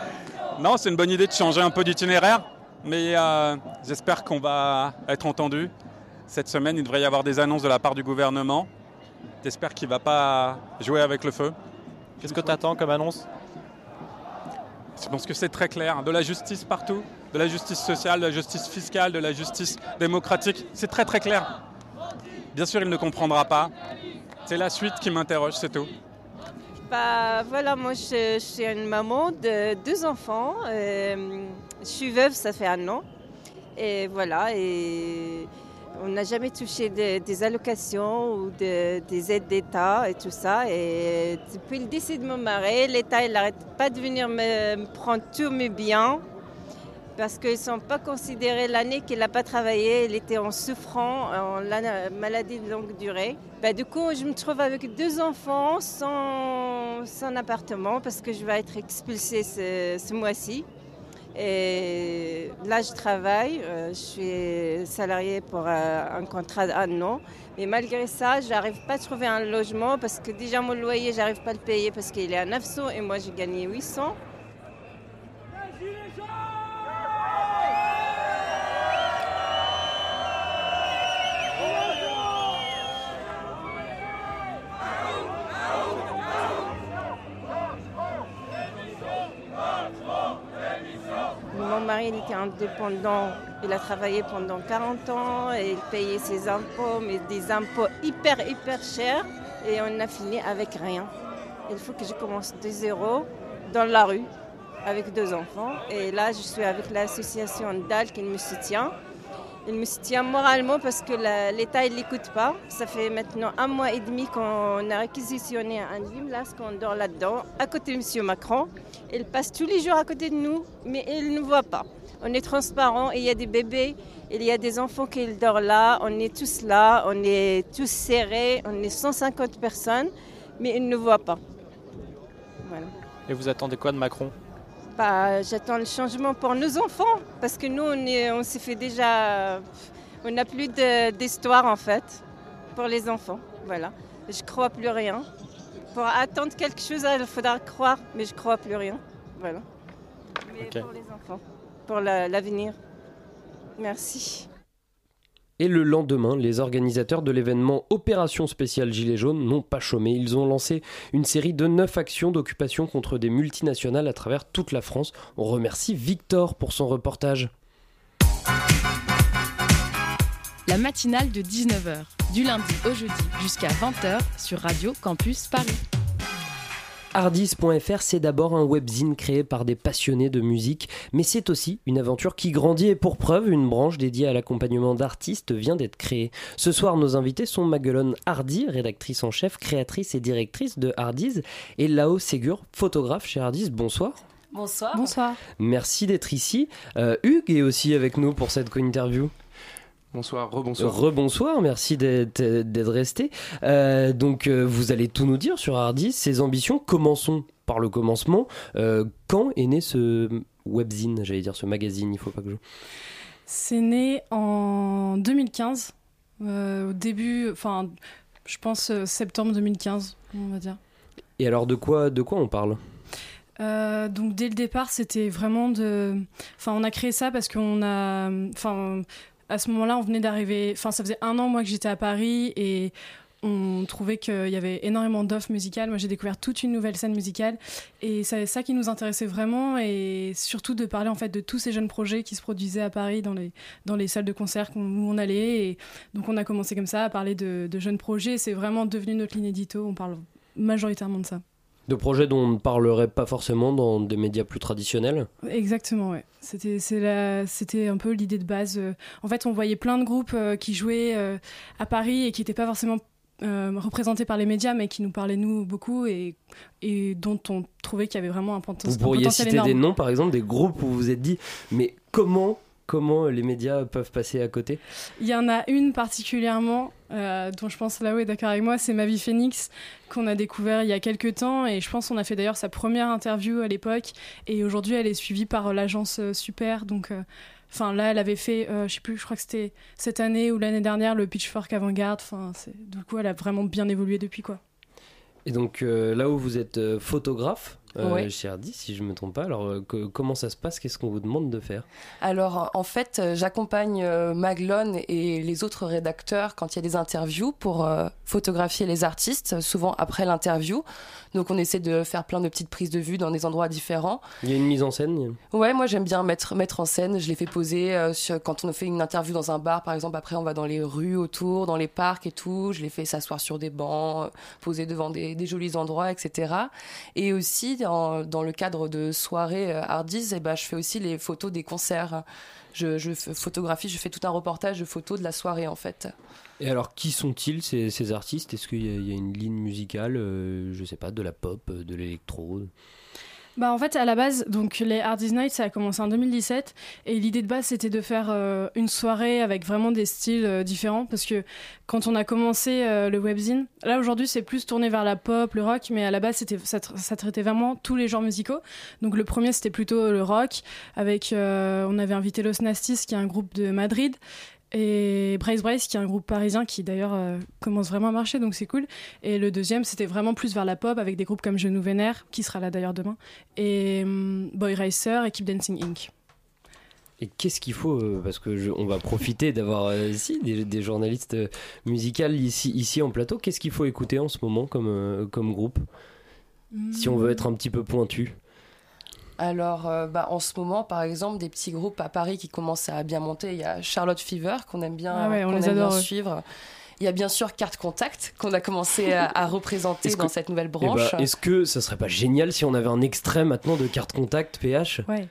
non, c'est une bonne idée de changer un peu d'itinéraire. Mais euh, j'espère qu'on va être entendu. Cette semaine, il devrait y avoir des annonces de la part du gouvernement. J'espère qu'il ne va pas jouer avec le feu. Qu'est-ce que tu attends comme annonce? Je pense que c'est très clair. De la justice partout, de la justice sociale, de la justice fiscale, de la justice démocratique. C'est très très clair. Bien sûr, il ne comprendra pas. C'est la suite qui m'interroge, c'est tout. Bah voilà, moi je, je suis une maman de deux enfants. Euh, je suis veuve, ça fait un an. Et voilà, et on n'a jamais touché de- des allocations ou de- des aides d'État et tout ça. Et depuis le décès de mon mari, l'État n'arrête pas de venir me, prendre tous mes biens parce qu'ils ne sont pas considérés l'année qu'il n'a pas travaillé. Il était en souffrant, en la- maladie de longue durée. Bah, du coup, je me trouve avec deux enfants sans, appartement parce que je vais être expulsée ce mois-ci. Et là, je travaille, euh, je suis salariée pour euh, un contrat d'un an. Mais malgré ça, je n'arrive pas à trouver un logement parce que déjà mon loyer, j'arrive pas à le payer parce qu'il est à 900 et moi, j'ai gagné 800. Il était indépendant. Il a travaillé pendant 40 ans et il payait ses impôts, mais des impôts hyper, hyper chers. Et on a fini avec rien. Il faut que je commence de zéro dans la rue avec deux enfants. Et là, je suis avec l'association DAL qui me soutient. Il me soutient moralement parce que l'État ne l'écoute pas. Ça fait maintenant un mois et demi qu'on a réquisitionné un gymnase qu'on dort là-dedans, à côté de M. Macron. Il passe tous les jours à côté de nous, mais il ne voit pas. On est transparent, il y a des bébés, il y a des enfants qui dorment là, on est tous là, on est tous serrés, on est 150 personnes, mais il ne voit pas. Et vous attendez quoi de Macron? Bah, J'attends le changement pour nos enfants, parce que nous, on, est- on s'est fait déjà... On n'a plus d'histoire, en fait, pour les enfants. Voilà. Je crois plus rien. Pour attendre quelque chose, il faudra croire, mais je crois plus rien. Voilà. Mais pour les enfants, pour la- l'avenir. Merci. Et le lendemain, les organisateurs de l'événement Opération spéciale Gilets jaunes n'ont pas chômé. Ils ont lancé une série de neuf actions d'occupation contre des multinationales à travers toute la France. On remercie Victor pour son reportage. La matinale de 19h, du lundi au jeudi jusqu'à 20h sur Radio Campus Paris. Hardis.fr, c'est d'abord un webzine créé par des passionnés de musique, mais c'est aussi une aventure qui grandit et pour preuve, une branche dédiée à l'accompagnement d'artistes vient d'être créée. Ce soir, nos invités sont Maguelone Hardy, rédactrice en chef, créatrice et directrice de Hardis, et Lao Ségur, photographe chez Hardis. Bonsoir. Bonsoir. Bonsoir. Merci d'être ici. Euh, Hugues est aussi avec nous pour cette co-interview. Bonsoir, rebonsoir. Rebonsoir, merci d'être resté. Euh, donc, euh, vous allez tout nous dire sur Hardis, ses ambitions. Commençons par le commencement. Euh, quand est né ce webzine, j'allais dire ce magazine, il faut pas que je... C'est né en 2015, euh, au début, enfin, je pense euh, septembre 2015, on va dire. Et alors, de quoi, de quoi on parle? Euh, donc dès le départ, c'était vraiment de. Enfin, on a créé ça parce qu'on a. Enfin, à ce moment-là, on venait d'arriver. Enfin, ça faisait un an moi que j'étais à Paris et on trouvait qu'il y avait énormément d'offres musicales. Moi, j'ai découvert toute une nouvelle scène musicale et c'est ça qui nous intéressait vraiment et surtout de parler en fait de tous ces jeunes projets qui se produisaient à Paris dans les, dans les salles de concert où on allait. Donc, on a commencé comme ça à parler de, de jeunes projets. C'est vraiment devenu notre ligne édito. On parle majoritairement de ça. De projets dont on ne parlerait pas forcément dans des médias plus traditionnels. Exactement, ouais. C'était, c'est la- c'était un peu l'idée de base. Euh, En fait, on voyait plein de groupes euh, qui jouaient euh, à Paris et qui n'étaient pas forcément euh, représentés par les médias, mais qui nous parlaient nous beaucoup et, et dont on trouvait qu'il y avait vraiment un, poten- Vous un pourriez potentiel citer énorme. des noms, par exemple, des groupes où vous vous êtes dit, mais comment, comment les médias peuvent passer à côté. Il y en a une particulièrement euh, dont je pense là, est d'accord avec moi, c'est Mavi Phoenix qu'on a découvert il y a quelques temps. Et je pense qu'on a fait d'ailleurs sa première interview à l'époque. Et aujourd'hui elle est suivie par euh, l'agence euh, Super. Donc euh, Enfin, là, elle avait fait, euh, je sais plus, je crois que c'était cette année ou l'année dernière, le Pitchfork Avant-Garde. Enfin, du coup, elle a vraiment bien évolué depuis, quoi. Et donc là où vous êtes photographe Ouais. chez Hardy, si je me trompe pas, alors euh, que- comment ça se passe? Qu'est-ce qu'on vous demande de faire? Alors, en fait, euh, j'accompagne euh, Maglone et les autres rédacteurs quand il y a des interviews pour euh, photographier les artistes, souvent après l'interview. Donc, on essaie de faire plein de petites prises de vue dans des endroits différents. Il y a une mise en scène Ouais, moi j'aime bien mettre, mettre en scène. Je les fais poser euh, sur- quand on fait une interview dans un bar, par exemple. Après, on va dans les rues autour, dans les parcs et tout. Je les fais s'asseoir sur des bancs, euh, poser devant des, des jolis endroits, etc. Et aussi, dans, dans le cadre de soirées euh, Hardies, eh ben, je fais aussi les photos des concerts. Je, photographie, je fais tout un reportage de photos de la soirée en fait. Et alors, qui sont-ils ces, artistes? Est-ce qu'il y, a- il y a une ligne musicale, euh, je sais pas, de la pop, euh, de l'électro? Bah en fait à la base donc les Hardy's Night ça a commencé en 2017 et l'idée de base c'était de faire euh, une soirée avec vraiment des styles euh, différents parce que quand on a commencé euh, le webzine là aujourd'hui c'est plus tourné vers la pop le rock mais à la base ça, ça traitait vraiment tous les genres musicaux. Donc le premier c'était plutôt le rock avec euh, on avait invité Los Nastis qui est un groupe de Madrid et Brace Brace qui est un groupe parisien qui d'ailleurs euh, commence vraiment à marcher donc c'est cool et le deuxième c'était vraiment plus vers la pop avec des groupes comme Je nous vénère qui sera là d'ailleurs demain et hum, Boy Racer et Keep Dancing Inc. Et qu'est-ce qu'il faut euh, Parce que je- on va profiter d'avoir euh, ici des, des journalistes euh, musicales ici, ici en plateau. Qu'est-ce qu'il faut écouter en ce moment comme, euh, comme groupe? Si on veut être un petit peu pointu. Alors, euh, bah, en ce moment, par exemple, des petits groupes à Paris qui commencent à bien monter. Il y a Charlotte Fever qu'on aime bien, Ah ouais, on qu'on les aime bien suivre. Il y a bien sûr Carte Contact qu'on a commencé à, à représenter Est-ce dans que- cette nouvelle Eh ben, branche. Est-ce que ça serait pas génial si on avait un extrait maintenant de carte contact PH Ouais.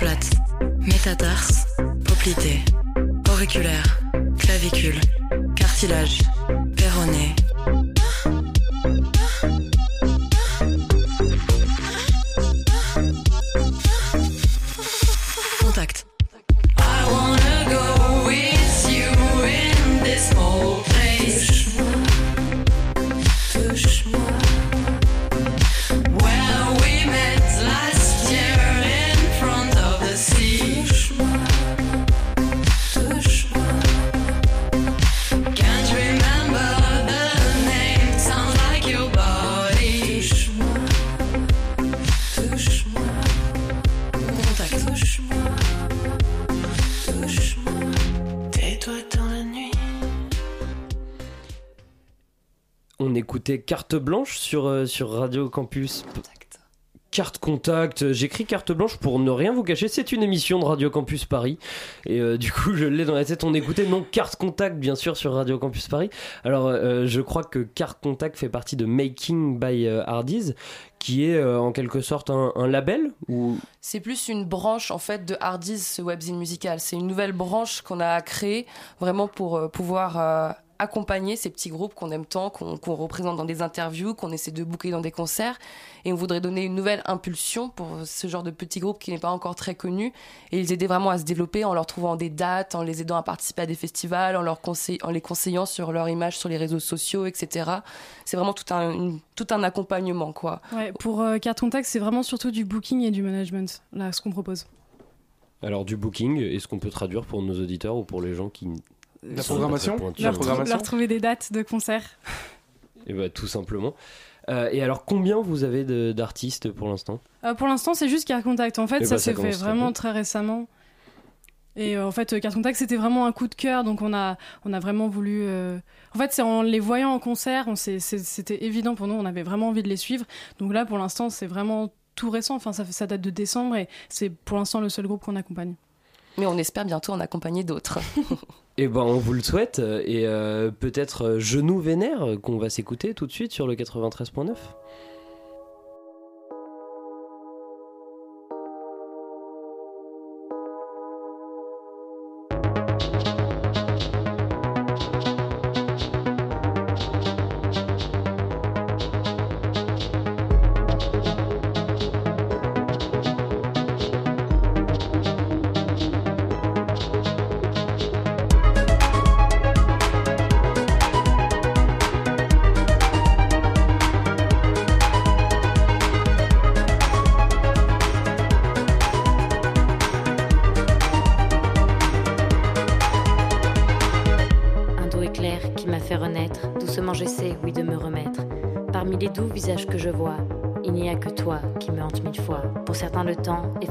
Omoplate, métatarse, poplité, auriculaire, clavicule, cartilage, péroné. Carte Blanche sur, euh, sur Radio Campus. Carte Contact, j'écris carte blanche pour ne rien vous cacher, c'est une émission de Radio Campus Paris et euh, du coup je l'ai dans la tête, on écoutait non Carte Contact bien sûr sur Radio Campus Paris. Alors euh, je crois que Carte Contact fait partie de Making by euh, Hardies qui est euh, en quelque sorte un, un label ou? C'est plus une branche en fait de Hardies, ce webzine musical. C'est une nouvelle branche qu'on a créée vraiment pour euh, pouvoir euh, accompagner ces petits groupes qu'on aime tant, qu'on représente dans des interviews, qu'on essaie de booker dans des concerts. Et on voudrait donner une nouvelle impulsion pour ce genre de petits groupes qui n'est pas encore très connu et les aider vraiment à se développer en leur trouvant des dates, en les aidant à participer à des festivals, en, leur conseil- en les conseillant sur leur image sur les réseaux sociaux, etc. C'est vraiment tout un, une- tout un accompagnement, quoi. Ouais, pour euh, Carte Contact, c'est vraiment surtout du booking et du management, là, ce qu'on propose. Alors du booking, est-ce qu'on peut traduire pour nos auditeurs ou pour les gens qui... La programmation en- programmation Leur trouver des dates de concerts. Et bah tout simplement. Euh, et alors combien vous avez de- d'artistes pour l'instant? Euh, pour l'instant, c'est juste Carte Contact. En fait, Eh ça ben, ça s'est fait très vraiment bien. très récemment. Et euh, en fait, Carte Contact, c'était vraiment un coup de cœur. Donc, on a, on a vraiment voulu. euh, En fait, c'est en les voyant en concert, c'était évident pour nous. On avait vraiment envie de les suivre. Donc là, pour l'instant, c'est vraiment tout récent. Enfin, ça date de décembre et c'est pour l'instant le seul groupe qu'on accompagne. Mais on espère bientôt en accompagner d'autres. Et ben on vous le souhaite euh, et euh, peut-être euh, Genou Vénère qu'on va s'écouter tout de suite sur le 93.9.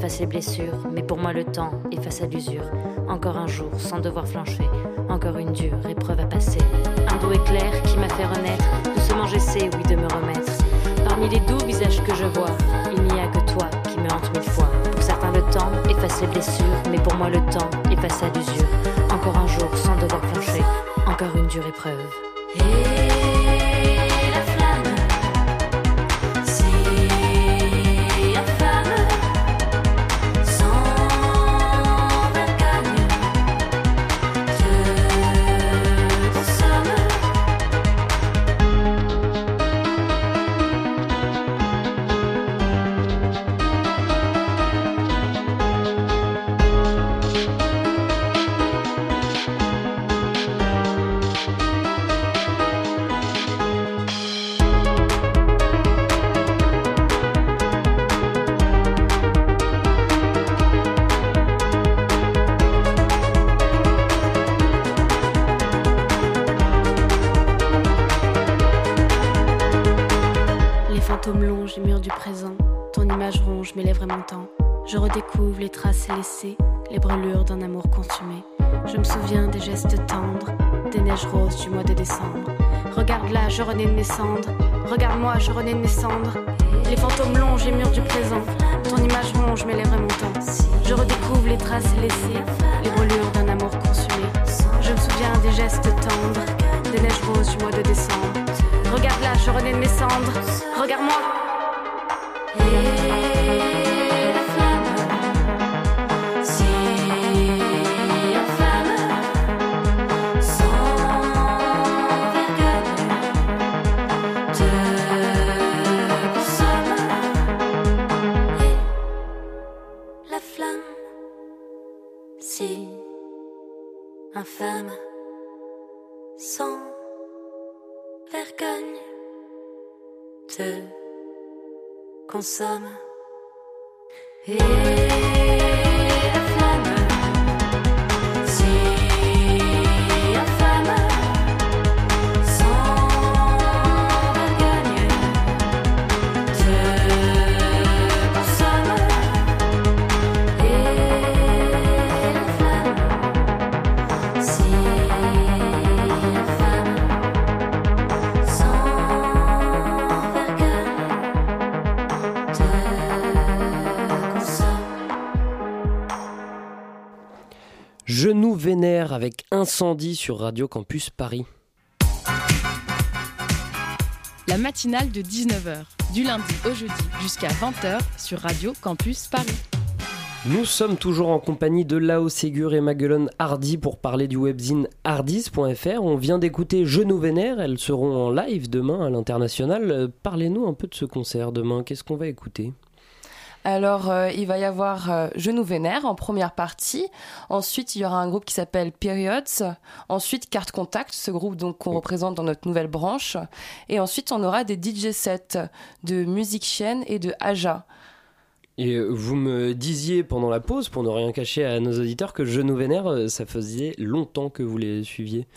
efface les blessures, mais pour moi, le temps efface l'usure. Encore un jour sans devoir flancher, encore une dure épreuve à passer. Je renais de mes cendres. Regarde-moi, je renais de mes cendres. Les fantômes longent les murs du présent. Ton image ronge mes lèvres et mon temps. Je redécouvre les traces laissées, les brûlures d'un amour consumé. Je me souviens des gestes tendres, des neiges roses du mois de décembre. Regarde là, je renais de mes cendres. Regarde-moi. 110 sur Radio Campus Paris. La matinale de 19h, du lundi au jeudi jusqu'à 20h sur Radio Campus Paris. Nous sommes toujours en compagnie de Lao Ségur et Maguelon Hardy pour parler du webzine hardis.fr. On vient d'écouter Je nous vénère, elles seront en live demain à l'international. Euh, parlez-nous un peu de ce concert demain, qu'est-ce qu'on va écouter? Alors, euh, il va y avoir euh, Je nous vénère en première partie. Ensuite, il y aura un groupe qui s'appelle Periods. Ensuite, Carte Contact, ce groupe donc qu'on représente dans notre nouvelle branche. Et ensuite, on aura des DJ sets de Musique Chienne et de Aja. Et euh, vous me disiez pendant la pause, pour ne rien cacher à nos auditeurs, que Je nous vénère, euh, ça faisait longtemps que vous les suiviez.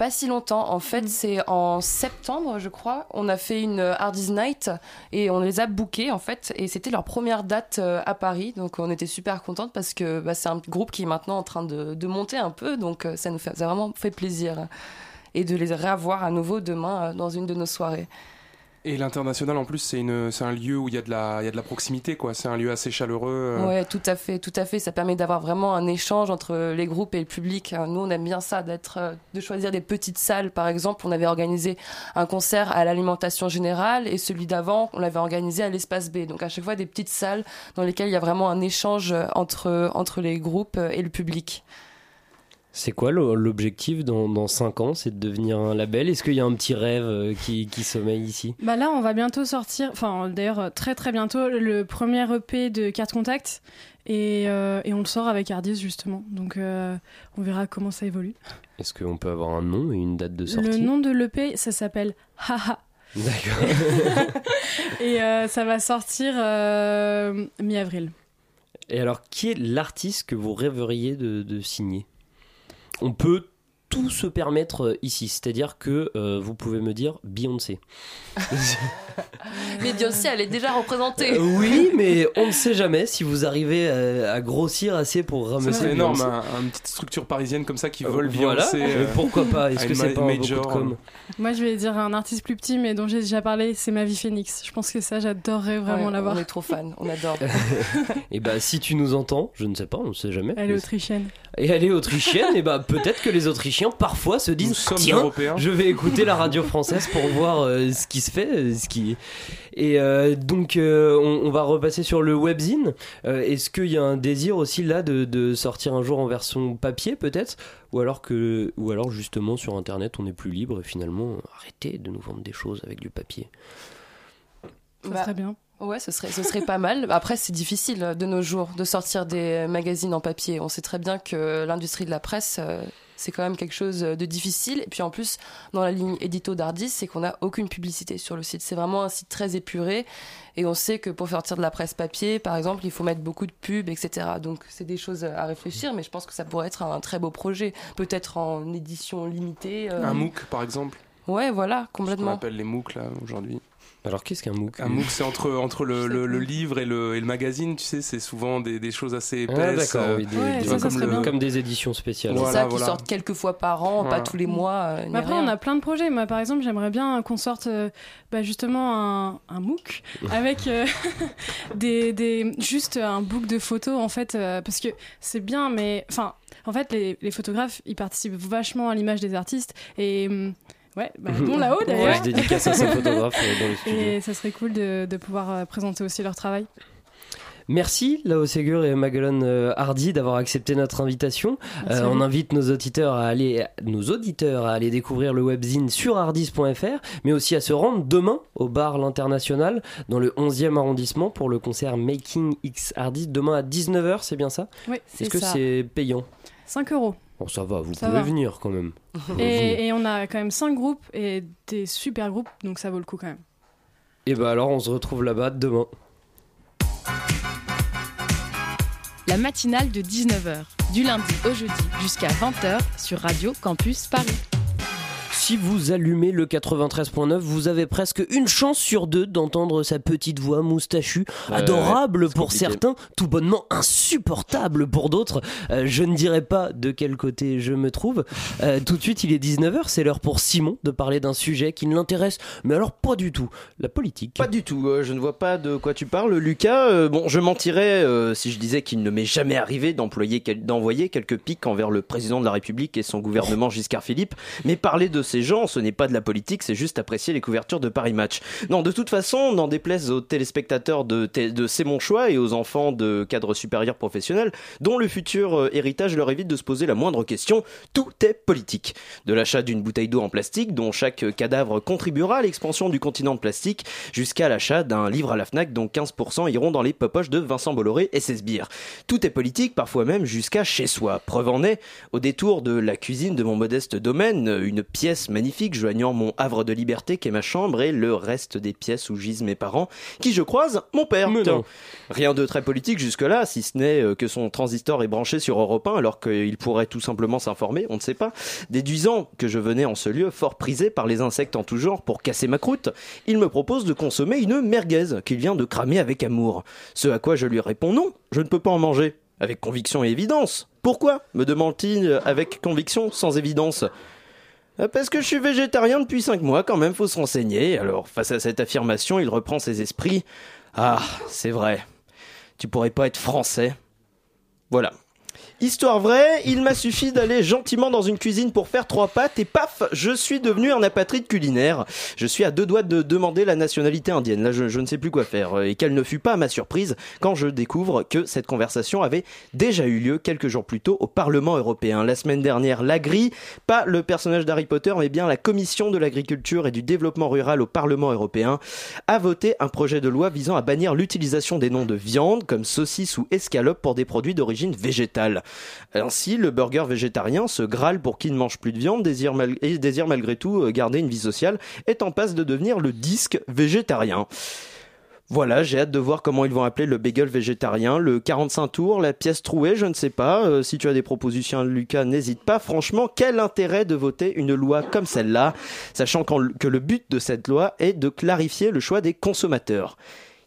Pas si longtemps. En fait, c'est en septembre, je crois. On a fait une euh, Hardy's Night et on les a bookés, en fait. Et c'était leur première date euh, à Paris. Donc, on était super contentes parce que bah, c'est un groupe qui est maintenant en train de, de monter un peu. Donc, euh, ça nous fait, ça a vraiment fait plaisir. Et de les revoir à nouveau demain dans une de nos soirées. Et l'international, en plus, c'est un lieu où il y a de la, il y a de la proximité, quoi. C'est un lieu assez chaleureux. euh. Ouais, tout à fait, tout à fait. Ça permet d'avoir vraiment un échange entre les groupes et le public. Nous, on aime bien ça, d'être, euh, de choisir des petites salles. Par exemple, on avait organisé un concert à l'alimentation générale et celui d'avant, on l'avait organisé à l'espace B. Donc à chaque fois des petites salles dans lesquelles il y a vraiment un échange euh, entre entre les groupes euh, et le public. C'est quoi l'objectif dans, dans 5 ans C'est de devenir un label? Est-ce qu'il y a un petit rêve euh, qui, qui sommeille ici? Bah là, on va bientôt sortir, enfin d'ailleurs euh, très très bientôt, le premier EP de Carte Contact et, euh, et on le sort avec Hardis justement. Donc euh, on verra comment ça évolue. Est-ce qu'on peut avoir un nom et une date de sortie? Le nom de l'EP, ça s'appelle Haha. D'accord. et euh, ça va sortir mi-avril. Et alors, qui est l'artiste que vous rêveriez de, de signer? On peut tout se permettre euh, ici, c'est-à-dire que euh, vous pouvez me dire Beyoncé. Mais Beyoncé, elle est déjà représentée. Euh, oui, mais on ne sait jamais si vous arrivez à, à grossir assez pour ramasser. C'est énorme, un- une petite structure parisienne comme ça qui Euh, vole voilà. Beyoncé. Pourquoi pas Est-ce que c'est pas un beaucoup de major, com? Moi, je vais dire un artiste plus petit, mais dont j'ai déjà parlé, c'est Ma Vie Phoenix. Je pense que ça, j'adorerais vraiment Ouais, l'avoir. On est trop fans, on adore. Et bah, si tu nous entends, je ne sais pas, on ne sait jamais. Elle est autrichienne. Et elle est autrichienne, et bah peut-être que les Autrichiens parfois se disent sommes tiens, européens. je vais écouter la radio française pour voir euh, ce qui se fait, euh, ce qui. Et euh, donc euh, on, on va repasser sur le webzine. Euh, Est-ce qu'il y a un désir aussi là de, de sortir un jour en version papier peut-être, ou alors que, ou alors justement sur internet on est plus libre et finalement arrêtez de nous vendre des choses avec du papier. Ça Bah, serait bien. Ouais, ce serait, ce serait pas mal. Après, c'est difficile de nos jours de sortir des magazines en papier. On sait très bien que l'industrie de la presse, euh, c'est quand même quelque chose de difficile. Et puis en plus, dans la ligne édito d'Ardis, c'est qu'on n'a aucune publicité sur le site. C'est vraiment un site très épuré. Et on sait que pour sortir de la presse papier, par exemple, il faut mettre beaucoup de pubs, etc. Donc c'est des choses à réfléchir, mais je pense que ça pourrait être un très beau projet. Peut-être en édition limitée. euh. Un MOOC par exemple. Ouais, voilà, Ce qu'on complètement. appelle les MOOC là aujourd'hui. Alors qu'est-ce qu'un MOOC Un MOOC c'est entre, entre le, le, le livre et le, et le magazine, tu sais, c'est souvent des, des choses assez Ah, épaisses. d'accord, euh, oui, des- Ouais, des- ça, ça comme des éditions spéciales. C'est Voilà, ça qui voilà. sortent quelques fois par an, Voilà. pas tous les mois. euh, après, rien. on a plein de projets. Moi, par exemple, j'aimerais bien qu'on sorte euh, bah, justement un, un MOOC avec euh, des, des, juste un book de photos, en fait, euh, parce que c'est bien, mais enfin, en fait, les, les photographes, ils participent vachement à l'image des artistes. Et hum, ouais, bah, bon là-haut d'ailleurs. Ouais, dédicace à ces photographes euh, dans le studio. Et ça serait cool de, de pouvoir euh, présenter aussi leur travail. Merci Lao Ségur et Maguelone euh, Hardy d'avoir accepté notre invitation. Euh, on invite nos auditeurs à aller, nos auditeurs à aller découvrir le webzine sur hardis.fr, mais aussi à se rendre demain au bar L'International dans le 11e arrondissement pour le concert Making X Hardis demain à 19h, c'est bien ça? Oui, Est-ce que c'est payant? 5 euros. Bon, ça va, vous Ça pouvez va. venir quand même. Et, et on a quand même 5 groupes et des super groupes, donc ça vaut le coup quand même. Et bah alors on se retrouve là-bas demain. La matinale de 19h, du lundi au jeudi jusqu'à 20h sur Radio Campus Paris. Si vous allumez le 93.9, vous avez presque une chance sur deux d'entendre sa petite voix moustachue, adorable pour compliqué. certains, tout bonnement insupportable pour d'autres. Euh, je ne dirai pas de quel côté je me trouve. Euh, tout de suite, il est 19h, c'est l'heure pour Simon de parler d'un sujet qui ne l'intéresse, mais alors pas du tout, la politique. Pas du tout, euh, je ne vois pas de quoi tu parles, Lucas. Bon, je mentirais si je disais qu'il ne m'est jamais arrivé d'envoyer quelques pics envers le président de la République et son gouvernement Giscard Philippe. Mais parler de ces gens, ce n'est pas de la politique, c'est juste apprécier les couvertures de Paris Match. Non, de toute façon, n'en déplaise aux téléspectateurs de, de C'est mon choix et aux enfants de cadres supérieurs professionnels, dont le futur euh, héritage leur évite de se poser la moindre question, tout est politique. De l'achat d'une bouteille d'eau en plastique, dont chaque cadavre contribuera à l'expansion du continent de plastique, jusqu'à l'achat d'un livre à la FNAC dont 15% iront dans les popoches de Vincent Bolloré et ses sbires. Tout est politique, parfois même jusqu'à chez soi. Preuve en est, au détour de la cuisine de mon modeste domaine, une pièce magnifique joignant mon havre de liberté qu'est ma chambre et le reste des pièces où gisent mes parents, qui je croise mon père. Rien de très politique jusque-là, si ce n'est euh, que son transistor est branché sur Europe 1 alors qu'il pourrait tout simplement s'informer, on ne sait pas. Déduisant que je venais en ce lieu fort prisé par les insectes en tout genre pour casser ma croûte, il me propose de consommer une merguez qu'il vient de cramer avec amour. Ce à quoi je lui réponds non, je ne peux pas en manger. Avec conviction et évidence. Pourquoi me demande-t-il avec conviction, sans évidence? Parce que je suis végétarien depuis 5 mois, quand même, faut se renseigner. Alors, face à cette affirmation, il reprend ses esprits. Ah, c'est vrai. Tu pourrais pas être français. Voilà. Histoire vraie, il m'a suffi d'aller gentiment dans une cuisine pour faire trois pâtes et paf, je suis devenu un apatride culinaire. Je suis à deux doigts de demander la nationalité indienne. Là, je, ne sais plus quoi faire. Et quelle ne fut pas ma surprise quand je découvre que cette conversation avait déjà eu lieu quelques jours plus tôt au Parlement européen. La semaine dernière, l'Agri, pas le personnage d'Harry Potter, mais bien la Commission de l'agriculture et du développement rural au Parlement européen, a voté un projet de loi visant à bannir l'utilisation des noms de viande comme saucisse ou escalope pour des produits d'origine végétale. Ainsi, le burger végétarien, ce Graal pour qui ne mange plus de viande, désire, malgré tout euh, garder une vie sociale, est en passe de devenir le disque végétarien. Voilà, j'ai hâte de voir comment ils vont appeler le bagel végétarien, le 45 tours, la pièce trouée, je ne sais pas. Euh, si tu as des propositions, Lucas, n'hésite pas. Franchement, quel intérêt de voter une loi comme celle-là, sachant que le but de cette loi est de clarifier le choix des consommateurs.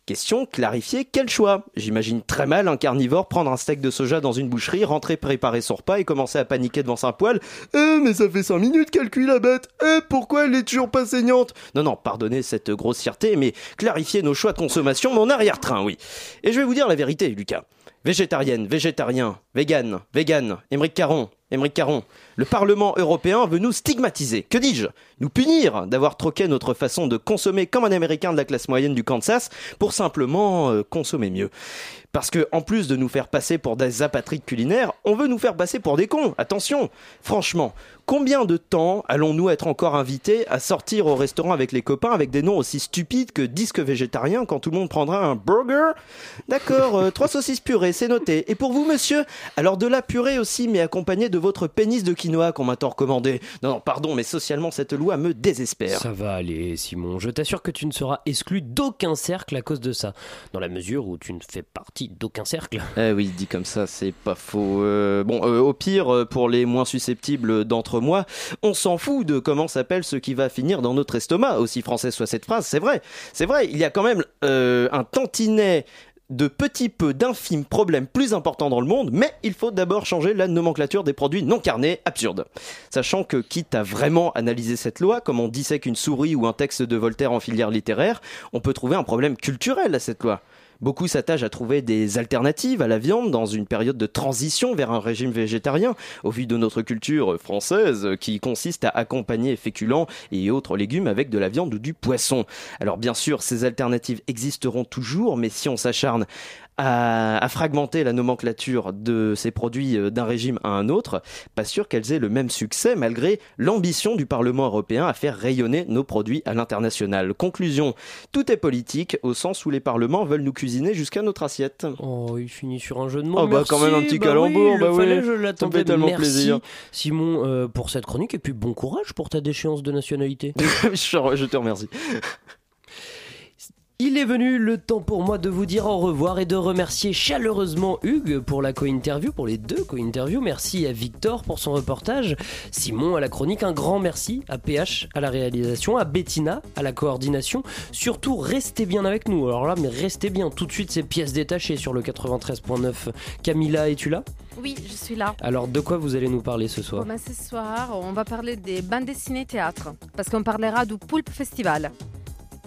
Question, clarifier quel choix J'imagine très mal un carnivore prendre un steak de soja dans une boucherie, rentrer préparer son repas et commencer à paniquer devant sa poêle. Eh, mais ça fait 5 minutes qu'elle cuit la bête Eh, pourquoi elle est toujours pas saignante? Non, non, pardonnez cette grossièreté, mais clarifier nos choix de consommation, mon arrière-train, oui. Et je vais vous dire la vérité, Lucas. Végétarienne, végétarien, vegan, vegan, Émeric Caron, Émeric Caron. Le Parlement européen veut nous stigmatiser. Que dis-je? Nous punir d'avoir troqué notre façon de consommer comme un Américain de la classe moyenne du Kansas pour simplement euh, consommer mieux. Parce que, en plus de nous faire passer pour des apatrides culinaires, on veut nous faire passer pour des cons. Attention Franchement, combien de temps allons-nous être encore invités à sortir au restaurant avec les copains avec des noms aussi stupides que disque végétarien quand tout le monde prendra un burger? D'accord, euh, trois saucisses purées, c'est noté. Et pour vous, monsieur Alors de la purée aussi, mais accompagnée de votre pénis de quinoa qu'on m'a tant recommandé. Non, non, pardon, mais socialement, cette loi me désespère. Ça va aller, Simon. Je t'assure que tu ne seras exclu d'aucun cercle à cause de ça. Dans la mesure où tu ne fais partie d'aucun cercle. Eh oui, dit comme ça, c'est pas faux. Euh, bon, euh, au pire, euh, pour les moins susceptibles d'entre moi, on s'en fout de comment s'appelle ce qui va finir dans notre estomac. Aussi française soit cette phrase, c'est vrai. C'est vrai, il y a quand même euh, un tantinet de petits peu d'infimes problèmes plus importants dans le monde, mais il faut d'abord changer la nomenclature des produits non carnés, absurde. Sachant que, quitte à vraiment analyser cette loi, comme on dissèque une souris ou un texte de Voltaire en filière littéraire, on peut trouver un problème culturel à cette loi. Beaucoup s'attachent à trouver des alternatives à la viande dans une période de transition vers un régime végétarien, au vu de notre culture française qui consiste à accompagner féculents et autres légumes avec de la viande ou du poisson. Alors bien sûr, ces alternatives existeront toujours, mais si on s'acharne à, à fragmenter la nomenclature de ces produits euh, d'un régime à un autre, pas sûr qu'elles aient le même succès malgré l'ambition du Parlement européen à faire rayonner nos produits à l'international. Conclusion, tout est politique au sens où les parlements veulent nous cuisiner jusqu'à notre assiette. Oh, il finit sur un jeu de mots. Oh, bah, quand même un petit Bah calembour, oui, bah le oui. fallait, je l'attendais. tellement Merci, plaisir. Simon, euh, pour cette chronique et puis bon courage pour ta déchéance de nationalité. je te remercie. Il est venu le temps pour moi de vous dire au revoir et de remercier chaleureusement Hugues pour la co-interview, pour les deux co-interviews. Merci à Victor pour son reportage, Simon à la chronique, un grand merci à PH à la réalisation, à Bettina à la coordination. Surtout, restez bien avec nous. Alors là, mais restez bien. Tout de suite, ces pièces détachées sur le 93.9. Camilla, es-tu là? Oui, je suis là. Alors, de quoi vous allez nous parler ce soir? Bon, ben, ce soir, on va parler des bandes dessinées théâtre, parce qu'on parlera du Poulpe Festival.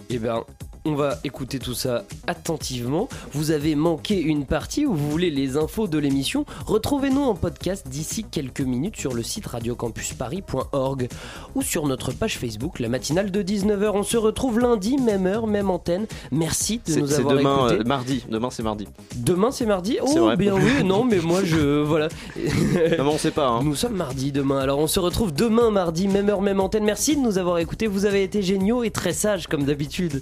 Eh ben, On va écouter tout ça attentivement. Vous avez manqué une partie ou vous voulez les infos de l'émission Retrouvez-nous en podcast d'ici quelques minutes sur le site radiocampusparis.org ou sur notre page Facebook, la matinale de 19h. On se retrouve lundi, même heure, même antenne. Merci de C'est nous c'est avoir demain, écoutés. euh, mardi. Demain, c'est mardi. Demain c'est mardi? C'est Oh vrai. bien oui, non mais moi je... voilà. Non, mais on sait pas. hein. Nous sommes mardi demain, alors on se retrouve demain mardi, même heure, même antenne. Merci de nous avoir écoutés, vous avez été géniaux et très sages comme d'habitude.